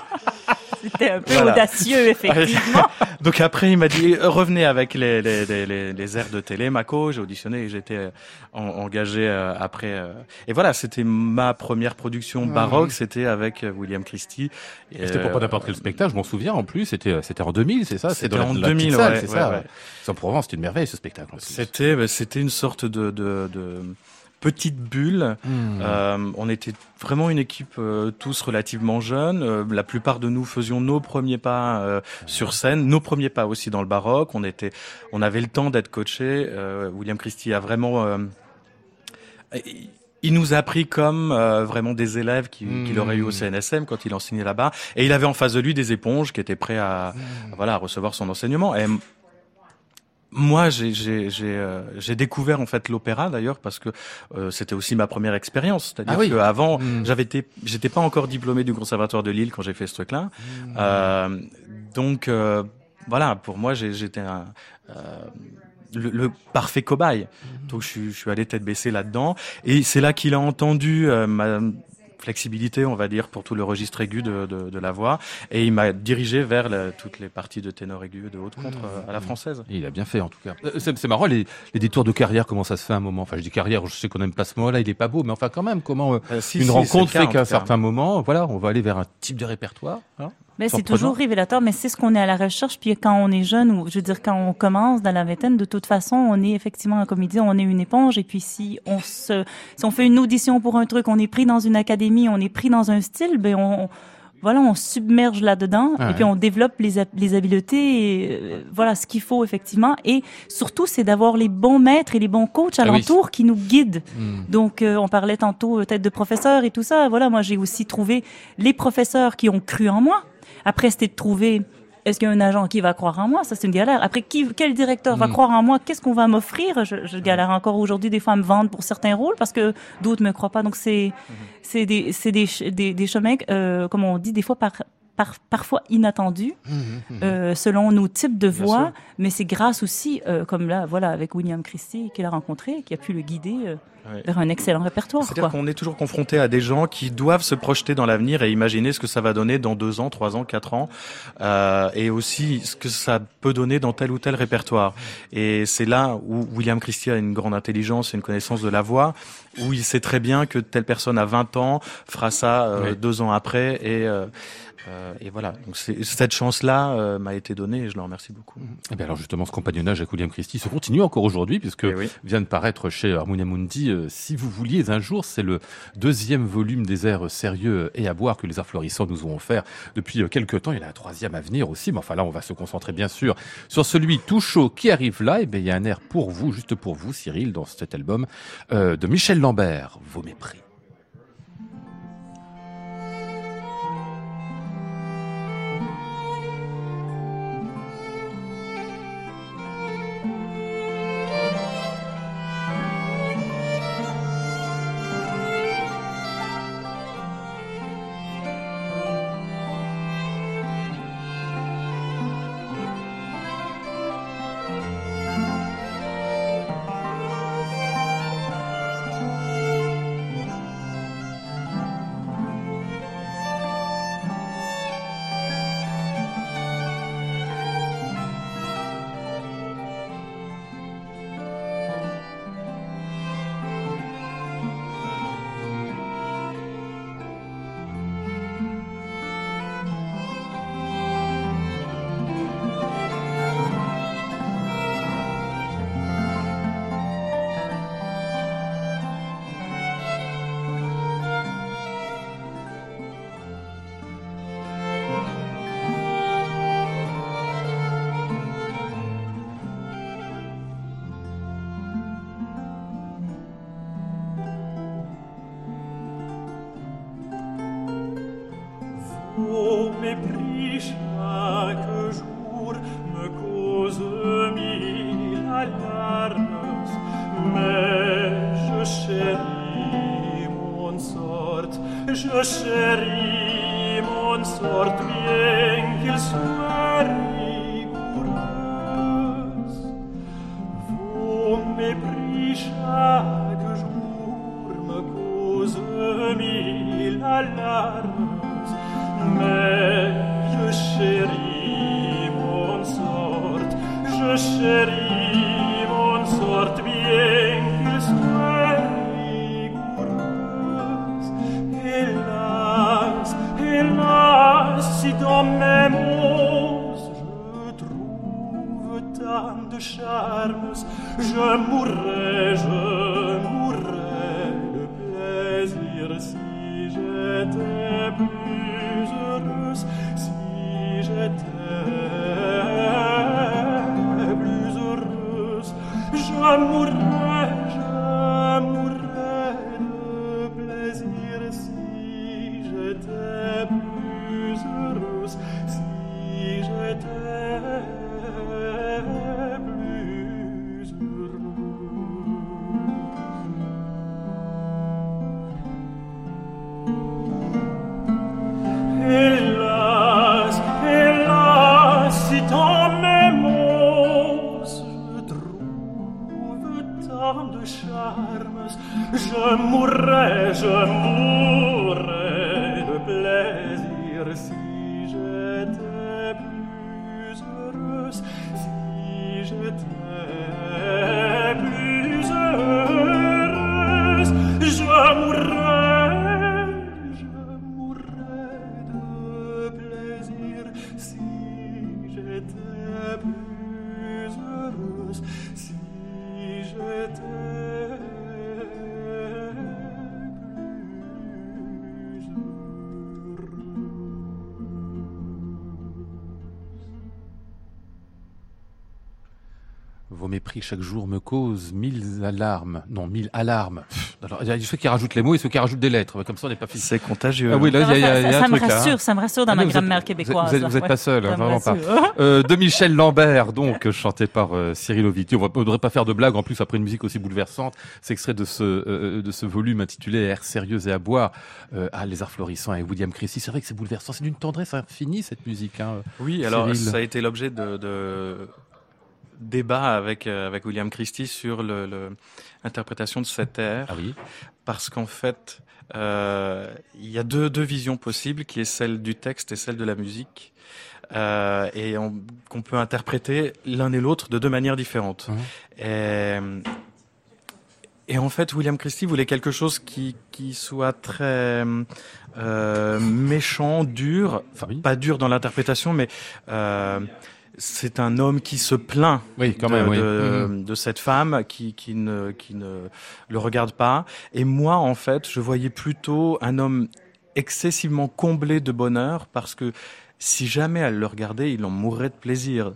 C'était un peu Voilà. audacieux, effectivement. Donc après, il m'a dit euh, revenez avec les, les, les, les, les airs de télé, Mako. J'ai auditionné et j'étais euh, en- engagé euh, après. euh. Et voilà, c'était ma première production baroque. C'était avec William Christie. Et C'était pour pas n'importe quel spectacle, je m'en souviens en plus, c'était c'était en 2000, c'est ça? C'était en la petite 2000, salle, ouais, c'est ouais, ça? ouais. C'est en Provence, c'était une merveille ce spectacle. en plus. C'était bah, c'était une sorte de, de, de petite bulle. Hmm. Euh, on était vraiment une équipe euh, tous relativement jeunes. Euh, la plupart de nous faisions nos premiers pas sur scène, nos premiers pas aussi dans le baroque. On était, on avait le temps d'être coaché. William Christie a vraiment, il nous a pris comme euh, vraiment des élèves qui- qu'il Hmm. aurait eu au CNSM quand il enseignait là-bas. Et il avait en face de lui des éponges qui étaient prêts à, Hmm. voilà, à recevoir son enseignement. Et moi, j'ai euh, découvert en fait l'opéra d'ailleurs parce que euh, c'était aussi ma première expérience. C'est-à-dire Ah oui. qu'avant, Mm. j'avais été, j'étais pas encore diplômé du conservatoire de Lille quand j'ai fait ce truc-là. Hmm. Euh, donc euh, voilà, pour moi, j'étais un euh, le, le parfait cobaye. Donc je, suis- je suis allé tête baissée là-dedans et c'est là qu'il a entendu euh, ma flexibilité, on va dire, pour tout le registre aigu de, de, de la voix et il m'a dirigé vers la- toutes les parties de ténor aigu et de haute contre euh, à la française. Il a bien fait en tout cas. Euh, C'est c'est marrant les, les détours de carrière, comment ça se fait à un moment? Enfin, je dis carrière, je sais qu'on n'aime pas ce mot-là, il est pas beau, mais enfin quand même, comment euh, Euh, si, une si, rencontre cas, fait qu'à un certain moment, voilà, on va aller vers un type de répertoire. hein. Mais c'est toujours révélateur, mais c'est ce qu'on est à la recherche. Puis quand on est jeune, ou je veux dire quand on commence dans la vingtaine, de toute façon, on est effectivement, comme il dit, on est une éponge. Et puis si on se, si on fait une audition pour un truc, on est pris dans une académie, on est pris dans un style, ben on, voilà, on submerge là-dedans Ouais. et puis on développe les, les habiletés, et, euh, voilà ce qu'il faut effectivement. Et surtout, c'est d'avoir les bons maîtres et les bons coachs Ah oui. alentour qui nous guident. Hmm. Donc, euh, on parlait tantôt euh, peut-être de professeurs et tout ça. Voilà, moi, j'ai aussi trouvé les professeurs qui ont cru en moi. Après, c'était de trouver est-ce qu'il y a un agent qui va croire en moi? Ça, c'est une galère. Après, qui, quel directeur va Mm. croire en moi? Qu'est-ce qu'on va m'offrir? Je, je galère encore aujourd'hui des fois à me vendre pour certains rôles parce que d'autres me croient pas. Donc c'est c'est des c'est des, ch- des des chemins euh, comme on dit des fois par par, parfois inattendus euh, selon nos types de voix, mais c'est grâce aussi, euh, comme là, voilà, avec William Christie qu'il a rencontré, qui a pu le guider euh, Ouais. vers un excellent répertoire. C'est-à-dire qu'on est toujours confronté à des gens qui doivent se projeter dans l'avenir et imaginer ce que ça va donner dans deux ans, trois ans, quatre ans, euh, et aussi ce que ça peut donner dans tel ou tel répertoire. Et c'est là où William Christie a une grande intelligence et une connaissance de la voix, où il sait très bien que telle personne à 20 ans fera ça euh, Oui. deux ans après, et, euh, et voilà. Donc cette chance-là euh, m'a été donnée et je le remercie beaucoup. Eh bien alors justement, ce compagnonnage avec William Christie se continue encore aujourd'hui, puisque Et oui. vient de paraître chez Harmonia Mundi, euh, si vous vouliez un jour, c'est le deuxième volume des airs sérieux et à boire que les arts florissants nous ont offert depuis euh, quelques temps. Il y en a un troisième à venir aussi, mais enfin là, on va se concentrer bien sûr sur celui tout chaud qui arrive là. Et bien, il y a un air pour vous, juste pour vous, Cyril, dans cet album euh, de Michel Lambert, Vos mépris. Chaque jour me cause mille alarmes. Non, mille alarmes. Alors, il y a ceux qui rajoutent les mots et ceux qui rajoutent des lettres. Comme ça, on n'est pas fixé. C'est contagieux. Ah oui, là, il y a, il y a- y a ça, un ça me là. hein. rassure, ça me rassure dans Ah ma grammaire êtes- québécoise. Vous êtes, vous êtes ouais. pas seul, hein, vraiment pas. Euh, de Michel Lambert, donc euh, chanté par euh, Cyril Ovitti. On ne devrait pas faire de blague en plus après une musique aussi bouleversante. C'est extrait de ce euh, de ce volume intitulé Air sérieux et à boire euh, à Les Arts florissants et William Christie. C'est vrai que c'est bouleversant. C'est d'une tendresse infinie cette musique. Hein. Oui, alors Cyril. ça a été l'objet de, de débats avec euh, avec William Christie sur le, le- l'interprétation de cet air, Ah oui. parce qu'en fait, euh, il y a deux deux visions possibles, qui est celle du texte et celle de la musique, euh, et on- qu'on peut interpréter l'un et l'autre de deux manières différentes. Mhm. Et, et en fait, William Christie voulait quelque chose qui qui soit très euh, méchant, dur, enfin Oui. pas dur dans l'interprétation, mais euh, c'est un homme qui se plaint Oui, quand de, même. Oui. de, de cette femme qui, qui, ne, qui ne le regarde pas. Et moi, en fait, je voyais plutôt un homme excessivement comblé de bonheur parce que si jamais elle le regardait, il en mourrait de plaisir.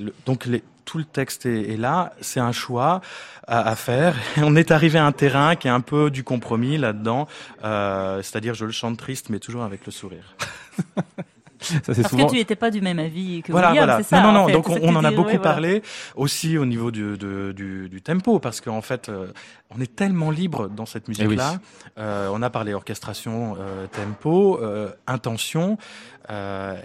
Le- Donc les- tout le texte est, est là, c'est un choix à, à faire. On est arrivé à un terrain qui est un peu du compromis là-dedans, euh, c'est-à-dire je le chante triste mais toujours avec le sourire. Ça Parce souvent. que tu n'étais pas du même avis que Voilà, William, voilà. c'est ça. non, non, en non. fait. Donc on, en a dis, beaucoup voilà. parlé aussi au niveau du, du, du tempo parce qu'en fait euh, on est tellement libre dans cette Eh oui. musique-là. Euh, on a parlé orchestration, euh, tempo, euh, intention, euh,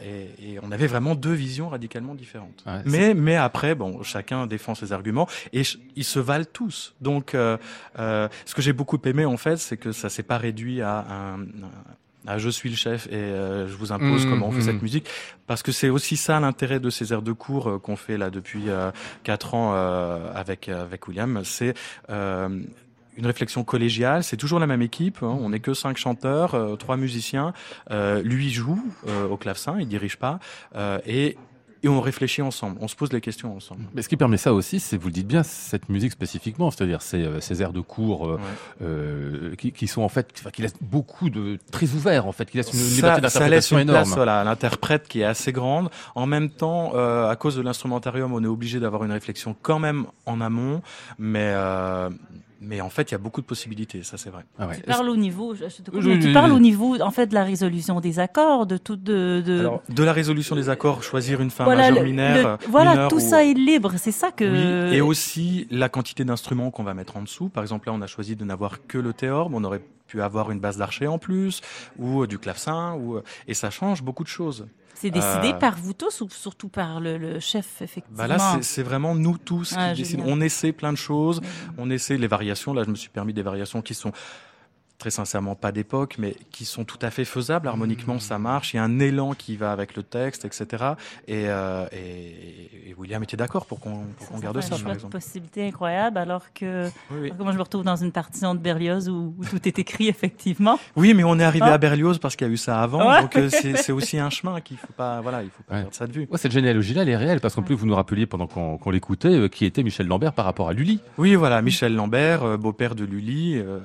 et, et on avait vraiment deux visions radicalement différentes. Ouais, mais mais après bon, chacun défend ses arguments et ils se valent tous. Donc euh, euh, ce que j'ai beaucoup aimé en fait, c'est que ça s'est pas réduit à un, un- à je suis le chef et euh, je vous impose Mmh, comment on fait mmh. cette musique parce que c'est aussi ça l'intérêt de ces aires de cours euh, qu'on fait là depuis euh, quatre ans euh, avec avec William, c'est euh, une réflexion collégiale, c'est toujours la même équipe. hein, on n'est que cinq chanteurs, euh, trois musiciens. Euh, lui joue euh, au clavecin, il dirige pas, euh, et, et on réfléchit ensemble. On se pose les questions ensemble. Mais ce qui permet ça aussi, c'est, vous le dites bien, cette musique spécifiquement, c'est-à-dire ces, euh, ces airs de cours euh, Ouais. euh, qui, qui sont en fait, enfin, qui laissent beaucoup de très ouverts en fait, qui laissent une ça, liberté ça laisse d'interprétation une place énorme. voilà, à l'interprète qui est assez grande. En même temps, euh, à cause de l'instrumentarium, on est obligé d'avoir une réflexion quand même en amont, mais euh, mais en fait, il y a beaucoup de possibilités, ça c'est vrai. Ah ouais. Tu parles au niveau, je- te Oui, tu parles oui. au niveau, en fait, de la résolution des accords, de tout, de, de Alors, de la résolution des accords, choisir une fin voilà, majeure mineure, le- voilà, mineure tout ou- ça est libre, c'est ça que. Oui, et aussi la quantité d'instruments qu'on va mettre en dessous. Par exemple, là, on a choisi de n'avoir que le théorbe. On aurait pu avoir une basse d'archer en plus, ou du clavecin, ou et ça change beaucoup de choses. C'est décidé Euh, par vous tous ou surtout par le, le chef, effectivement. Bah là, c'est- vraiment nous tous Ah, qui décidons. génial. On essaie plein de choses. On essaie les variations. Là, je me suis permis des variations qui sont très sincèrement pas d'époque, mais qui sont tout à fait faisables. Harmoniquement, ça marche. Il y a un élan qui va avec le texte, etc. Et, euh, et, et William était d'accord pour qu'on garde ça, un par exemple. possibilités incroyable, alors que, Oui, oui. alors que moi je me retrouve dans une partition de Berlioz où, où tout est écrit effectivement? Oui, mais on est arrivé Ah. à Berlioz parce qu'il y a eu ça avant. Ouais. Donc euh, c'est aussi un chemin qu'il faut pas, voilà, il faut pas Ouais. perdre ça de vue. Ouais, cette généalogie-là, elle est réelle, parce qu'en plus, vous nous rappeliez pendant qu'on l'écoutait, euh, qui était Michel Lambert par rapport à Lully. Oui, voilà, Michel Lambert, euh, beau-père de Lully. euh,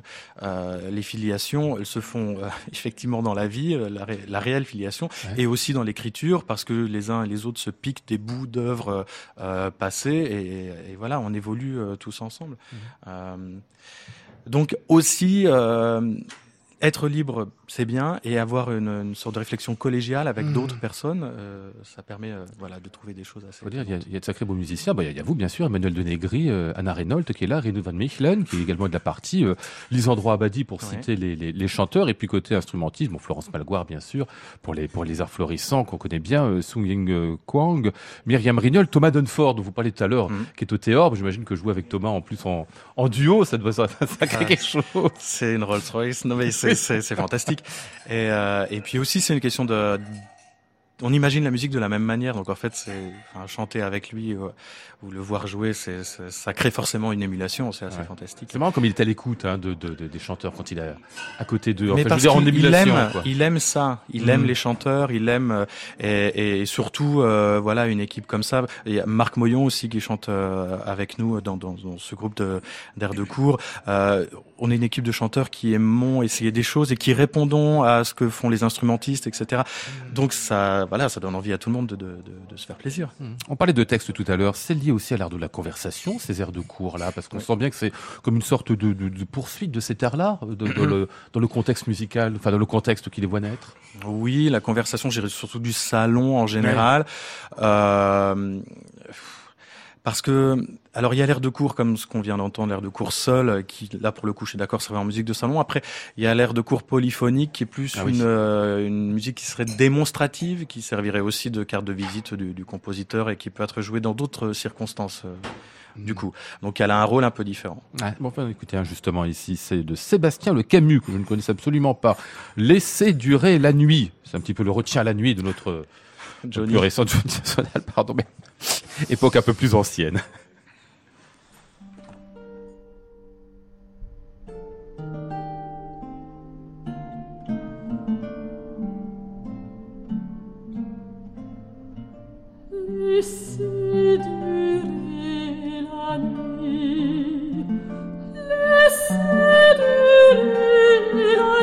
euh, les filiations, elles se font euh, effectivement dans la vie, euh, la, ré- la réelle filiation, Ouais. et aussi dans l'écriture, parce que les uns et les autres se piquent des bouts d'œuvres euh, euh, passées, et, et voilà, on évolue euh, tous ensemble. Euh, donc aussi. être libre, c'est bien, et avoir une, une sorte de réflexion collégiale avec Mhm. d'autres personnes, euh, ça permet euh, voilà, de trouver des choses assez. il y, a, il y a de sacrés beaux musiciens. Bah, il y a- il y a vous, bien sûr, Emmanuel Denegri, euh, Anna Reynolds qui est là, Renaud Van Mechelen, qui est également de la partie, euh, Lisandro Abadi pour Ouais. citer les, les, les chanteurs, et puis côté instrumentiste, bon, Florence Malgoire, bien sûr, pour les, pour les arts florissants qu'on connaît bien, Sung Ying Kwang, Myriam Rignol, Thomas Dunford, dont vous parlez tout à l'heure, Mhm. qui est au théorbe. J'imagine que jouer avec Thomas en plus en, en duo, ça doit être un sacré Ouais. quelque chose. C'est une Rolls Royce, non mais c'est c'est euh, et puis aussi c'est une question de on imagine la musique de la même manière, donc en fait c'est enfin, chanter avec lui ou, ou le voir jouer, c'est c'est- ça crée forcément une émulation, c'est assez Ouais. fantastique. C'est marrant comme il est à l'écoute hein, de, de, de- des chanteurs quand il est à côté d'eux. Mais Enfin, je veux parce dire, en qu'il il aime, quoi. il aime ça, il Mhm. aime les chanteurs, il aime euh, et, et surtout euh, voilà une équipe comme ça. Il y a Marc Moyon aussi qui chante euh, avec nous dans, dans, dans ce groupe de d'air de cours. Euh, on est une équipe de chanteurs qui aimons essayer des choses et qui répondons à ce que font les instrumentistes, etc. Donc ça voilà, ça donne envie à tout le monde de, de, de, de se faire plaisir. On parlait de texte tout à l'heure, c'est lié aussi à l'art de la conversation, ces airs de cours là, parce qu'on sent bien que c'est comme une sorte de, poursuite de cet art-là, de- dans, le, dans le contexte musical, enfin dans le contexte qui les voit naître. Oui, la conversation, j'irais surtout du salon en général. Euh, parce que, alors il y a l'air de cours comme ce qu'on vient d'entendre, l'air de cours seul, euh, qui là pour le coup je suis d'accord, ça va en musique de salon. Après, il y a l'air de cours polyphonique qui est plus Ah oui. euh, une musique qui serait démonstrative, qui servirait aussi de carte de visite du, du compositeur et qui peut être jouée dans d'autres circonstances. euh, Du coup, donc elle a un rôle un peu différent. Ouais, bon, enfin, écoutez, hein, justement, ici, c'est de Sébastien Le Camus, que je ne connaissais absolument pas. Laissez durer la nuit. C'est un petit peu le retien la nuit de notre Johnny. plus récent Johnny national, pardon, mais époque un peu plus ancienne. Laissez durer la nuit, laissez durer la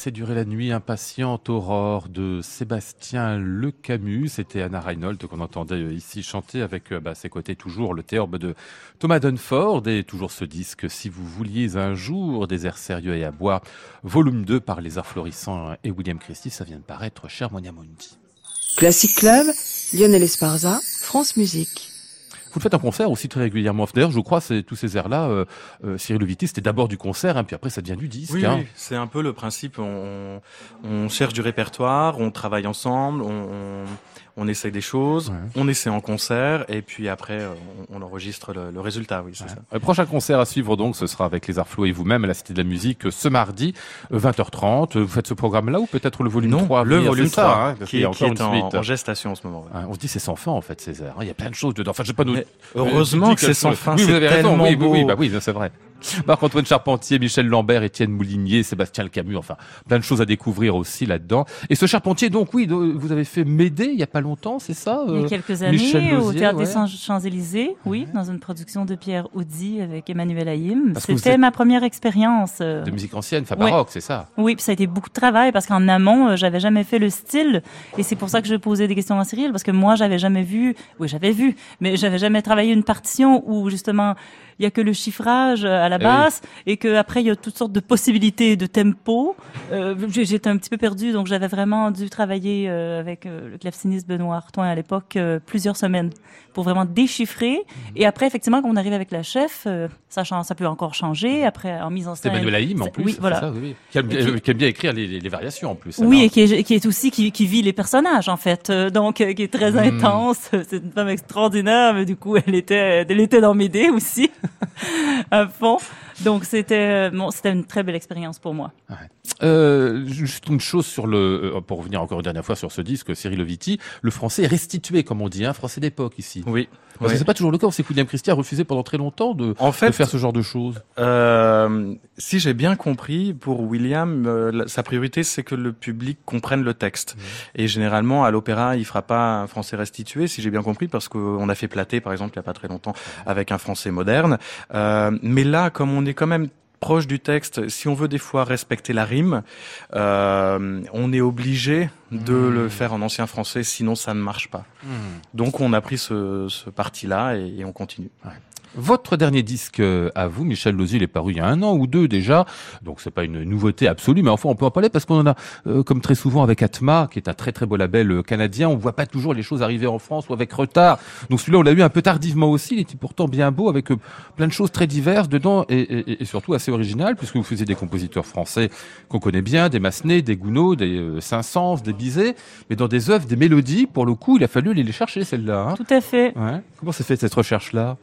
Laissez durer la nuit, impatiente aurore de Sébastien Le Camus. C'était Anna Reinhold qu'on entendait euh, ici chanter avec euh, bah, ses côtés toujours le théorbe de Thomas Dunford et toujours ce disque Si vous vouliez un jour des airs sérieux et à boire, volume 2 par les arts florissants et William Christie, ça vient de paraître cher Monia Mundi. Classic Club, Lionel Esparza, France Musique. Vous faites en concert aussi très régulièrement. D'ailleurs, je crois, c'est tous ces airs-là, euh, euh, Cyril Levitti, c'était d'abord du concert, hein, puis après ça devient du disque. Oui, hein. oui, c'est un peu le principe. On, on cherche du répertoire, on travaille ensemble, on, essaye des choses, Ouais. on essaie en concert, et puis après, euh, on, on enregistre le, le résultat. Oui, c'est ça. Le prochain concert à suivre donc, ce sera avec les Arts et vous-même à la Cité de la Musique euh, ce mardi, euh, 20h30. Euh, Vous faites ce programme-là ou peut-être le volume Non, 3 à le volume c'est ça, 3, hein, qui, est en, gestation en ce moment. ouais. Hein, on se dit c'est sans fin en fait ces airs. hein. Il y a plein de choses dedans. Enfin, je sais pas nous. Mais heureusement Euh, que c'est sans oui, fin, vous avez raison. Oui, oui, oui, beau. bah oui, c'est vrai. Marc-Antoine Charpentier, Michel Lambert, Étienne Moulinier, Sébastien Le Camus, enfin plein de choses à découvrir aussi là-dedans. Et ce Charpentier, donc oui, vous avez fait Médée il y a pas longtemps, c'est ça Il y euh, a quelques Michel années, au Théâtre ouais. des Champs- Champs-Élysées, oui, dans une production de Pierre Audi avec Emmanuel Haïm. C'était êtes- ma première expérience. euh, de musique ancienne, enfin baroque, c'est ça. Oui, puis ça a été beaucoup de travail parce qu'en amont, euh, j'avais jamais fait le style et c'est pour ça que je posais des questions à Cyril parce que moi, j'avais jamais vu, oui, j'avais vu, mais j'avais jamais travaillé une partition où justement il y a que le chiffrage euh, à la Eh oui. basse et que après il y a toutes sortes de possibilités de tempo. Euh, J'étais un petit peu perdue, donc j'avais vraiment dû travailler euh, avec euh, le claveciniste Benoît Artoin à l'époque plusieurs semaines pour vraiment déchiffrer. Et après, effectivement, quand on arrive avec la chef, ça, ça peut encore changer. Après, en mise en C'est scène. Emmanuel Haïm en c'est- plus. Oui, c'est voilà. ça, oui, oui. Qui, aime, Et qui- qui aime bien écrire les, les- les variations en plus. Oui, alors. et qui est, qui est aussi qui, vit les personnages en fait, donc qui est très Hmm. intense. C'est une femme extraordinaire, mais du coup elle était, elle était dans mes dés aussi à fond. Donc c'était, euh, bon, c'était une très belle expérience pour moi. Euh, juste une chose sur le, euh, pour revenir encore une dernière fois sur ce disque, Cyril Oviti, le français est restitué, comme on dit, un français d'époque ici. Oui. Parce Oui. que c'est pas toujours le cas. On sait que William Christie a refusé pendant très longtemps de, En de fait, faire ce genre de choses. Euh, si j'ai bien compris, pour William, euh, sa priorité c'est que le public comprenne le texte. Et généralement, à l'opéra, il fera pas un français restitué, si j'ai bien compris, parce qu'on a fait Platé, par exemple, il y a pas très longtemps, avec un français moderne. Euh, mais là, comme on est quand même proche du texte, si on veut des fois respecter la rime, euh, on est obligé de le faire en ancien français, sinon ça ne marche pas. Donc on a pris ce, ce parti-là et, et on continue. Votre dernier disque euh, à vous, Michel Lozi, il est paru il y a un an ou deux déjà, donc c'est pas une nouveauté absolue, mais enfin on peut en parler parce qu'on en a, euh, comme très souvent avec Atma, qui est un très très beau label euh, canadien, on voit pas toujours les choses arriver en France ou avec retard. Donc celui-là on l'a eu un peu tardivement aussi, il était pourtant bien beau avec euh, plein de choses très diverses dedans et, et- et surtout assez originales puisque vous faisiez des compositeurs français qu'on connaît bien, des Massenet, des Gounod, des Saint-Saëns, des Bizet, mais dans des œuvres, des mélodies, pour le coup il a fallu aller les chercher celles-là. hein. Tout à fait. Ouais. Comment s'est fait cette recherche-là?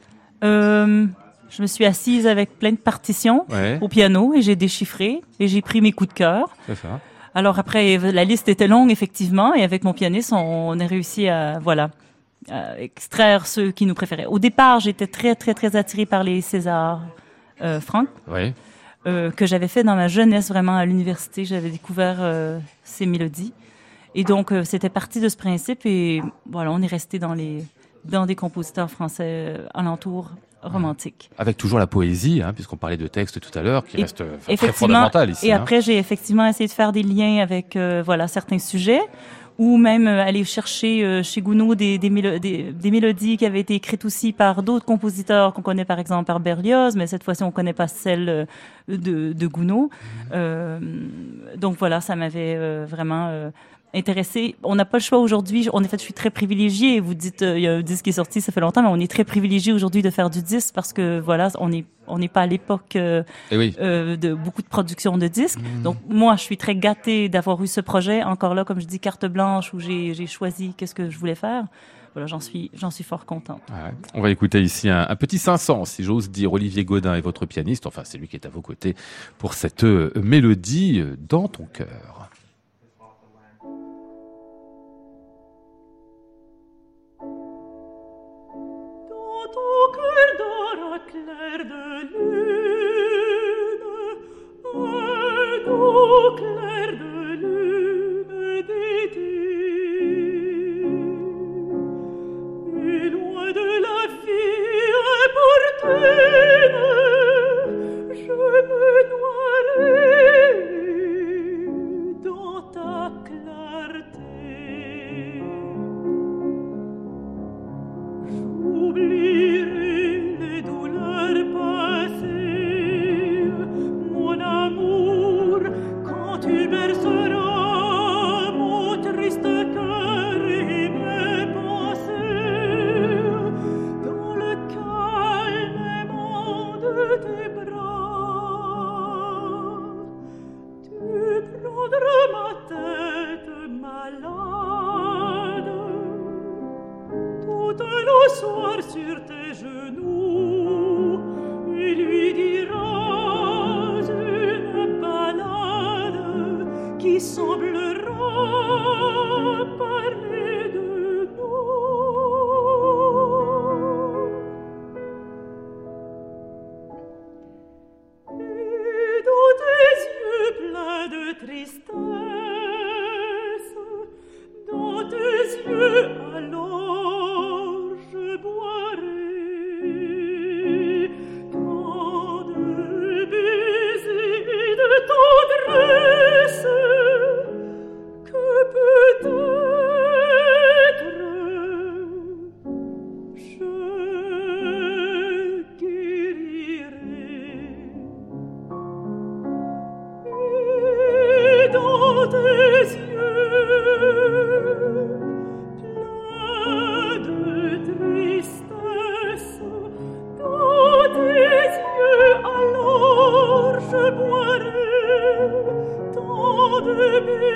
Euh, je me suis assise avec plein de partitions Ouais, au piano et j'ai déchiffré et j'ai pris mes coups de cœur. c'est ça. Alors après, la liste était longue effectivement, et avec mon pianiste, on, on a réussi à voilà à extraire ceux qui nous préféraient. Au départ, j'étais très très très attirée par les César euh, Franck Ouais. euh, que j'avais fait dans ma jeunesse vraiment à l'université. J'avais découvert euh, ces mélodies, et donc euh, c'était parti de ce principe. Et voilà, on est resté dans les dans des compositeurs français euh, alentours romantiques. Avec toujours la poésie, hein, puisqu'on parlait de texte tout à l'heure, qui Et- reste euh, très fondamental ici. Et hein. après, j'ai effectivement essayé de faire des liens avec euh, voilà certains sujets, ou même aller chercher euh, chez Gounod des, des, mélo- des, des mélodies qui avaient été écrites aussi par d'autres compositeurs qu'on connaît par exemple par Berlioz, mais cette fois-ci on connaît pas celle de, de Gounod. Euh, donc voilà, ça m'avait euh, vraiment intéressé. On n'a pas le choix aujourd'hui. En effet, je suis très privilégiée. Vous dites, euh, il y a un disque qui est sorti, ça fait longtemps, mais on est très privilégié aujourd'hui de faire du disque parce que voilà, on est on n'est pas à l'époque. euh, oui. euh, de beaucoup de production de disques. Mmh. Donc moi, je suis très gâtée d'avoir eu ce projet. Encore là, comme je dis, carte blanche où j'ai choisi qu'est-ce que je voulais faire. Voilà, j'en suis j'en suis fort contente. Ouais. On va écouter ici un, un petit 500, si j'ose dire. Olivier Godin est votre pianiste. Enfin, c'est lui qui est à vos côtés pour cette euh, mélodie dans ton cœur. clair de lune. D'été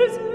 is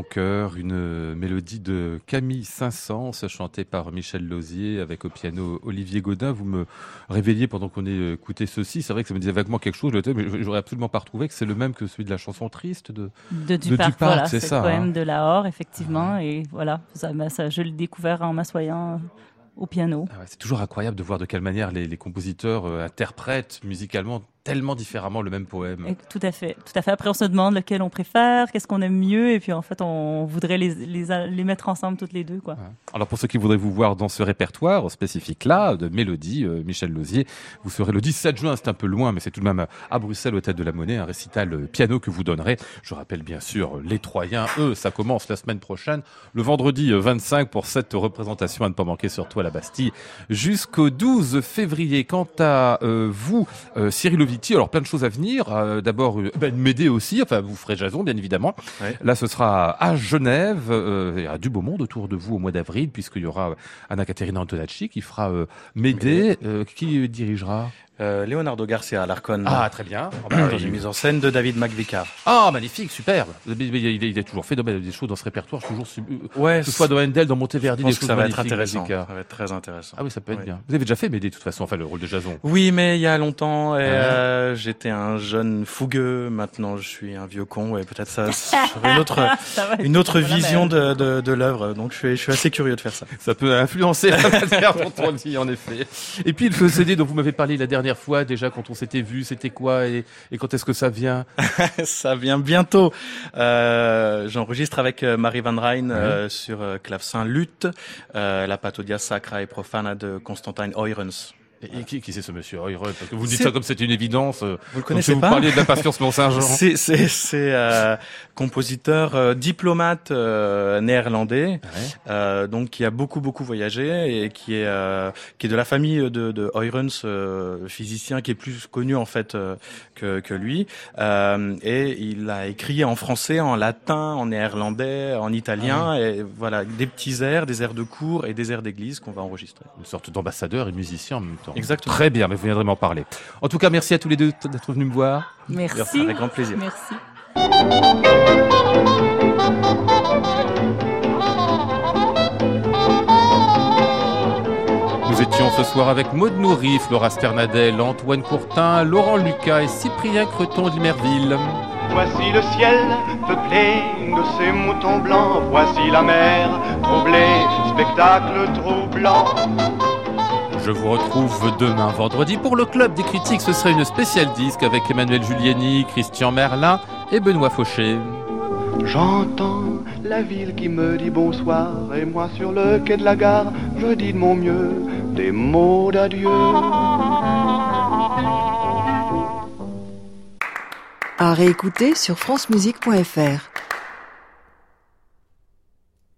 ton cœur, une mélodie de Camille Saint-Saëns, chantée par Michel Lausier avec au piano Olivier Godin. Vous me réveilliez pendant qu'on écoutait ceci. C'est vrai que ça me disait vaguement quelque chose, mais j'aurais absolument pas retrouvé que c'est le même que celui de la chanson triste de, de Duparc voilà, c'est ça. le poème hein. de Lahore, effectivement. Et voilà, ça, m'a- ça- je l'ai découvert en m'assoyant au piano. Ah ouais, c'est toujours incroyable de voir de quelle manière les, les compositeurs euh, interprètent musicalement tellement différemment le même poème. Et tout à fait, tout à fait. Après, on se demande lequel on préfère, qu'est-ce qu'on aime mieux, et puis en fait, on voudrait les, les, les mettre ensemble toutes les deux, quoi. Ouais. Alors pour ceux qui voudraient vous voir dans ce répertoire spécifique-là de mélodie, euh, Michel Lausier, vous serez le 17 juin, c'est un peu loin, mais c'est tout de même à Bruxelles, au Tête de la Monnaie, un récital euh, piano que vous donnerez. Je rappelle bien sûr euh, les Troyens, eux, ça commence la semaine prochaine, le vendredi euh, 25 pour cette représentation à ne pas manquer surtout à la Bastille, jusqu'au 12 février. Quant à euh, vous, euh, Cyril Alors plein de choses à venir. Euh, D'abord, euh, ben, m'aider aussi, enfin vous ferez Jason bien évidemment. Ouais. Là, ce sera à Genève. Euh, il y a du beau monde autour de vous au mois d'avril, puisqu'il y aura Anna Caterina Antonacci qui fera euh. Euh, qui dirigera? Euh, Leonardo Garcia Alarcon. Ah, très bien. Ah, bah, dans une mise en scène de David McVicar. Ah, magnifique, superbe. Il, a- il a toujours fait des choses dans ce répertoire, toujours, euh, Ouais, que ce soit dans Handel, dans Monteverdi, des choses ça va être intéressant. Magica. Ça va être très intéressant. Ah oui, ça peut être bien. Vous avez déjà fait Médée, de toute façon, enfin le rôle de Jason. Oui, mais il y a longtemps, et, Ouais. euh, j'étais un jeune fougueux. Maintenant, je suis un vieux con. Et peut-être ça serait une autre, une autre vision de, de, de l'œuvre. Donc, je suis, je suis assez curieux de faire ça. Ça peut influencer la manière dont on dit, en effet. Et puis le CD dont vous m'avez parlé la dernière fois, déjà quand on s'était vu, c'était quoi et, et quand est-ce que ça vient ça vient bientôt. Euh, J'enregistre avec euh, Marie Van Rijn euh, sur euh, clavecin lutte, la Patodia Sacra et Profana de Constantine Oyrens. Et, et qui, qui c'est ce monsieur Heureux Parce que vous dites C'est- ça comme c'était une évidence. euh, Vous le connaissez vous pas parliez de la patience Mont-Saint-Jean. C'est c'est c'est euh, compositeur euh, diplomate euh, néerlandais, Ouais. euh, donc qui a beaucoup beaucoup voyagé et qui est euh, qui est de la famille de de euh, physicien qui est plus connu en fait euh, que que lui. Euh, et il a écrit en français, en latin, en néerlandais, en italien et voilà des petits airs, des airs de cour et des airs d'église qu'on va enregistrer. Une sorte d'ambassadeur et musicien en même temps. Exactement. Très bien, mais vous viendrez m'en parler. En tout cas, merci à tous les deux d'être venus me voir. Merci. Avec grand plaisir. Merci. Nous étions ce soir avec Maud Nourri, Flora Sternadel, Antoine Courtin, Laurent Lucas et Cyprien Creton de Limerville. Voici le ciel peuplé de ces moutons blancs. Voici la mer troublée, spectacle troublant. Je vous retrouve demain vendredi pour le Club des critiques. Ce serait une spéciale disque avec Emmanuel Giuliani, Christian Merlin et Benoît Fauché. J'entends la ville qui me dit bonsoir et moi sur le quai de la gare, je dis de mon mieux des mots d'adieu. À réécouter sur francemusique.fr.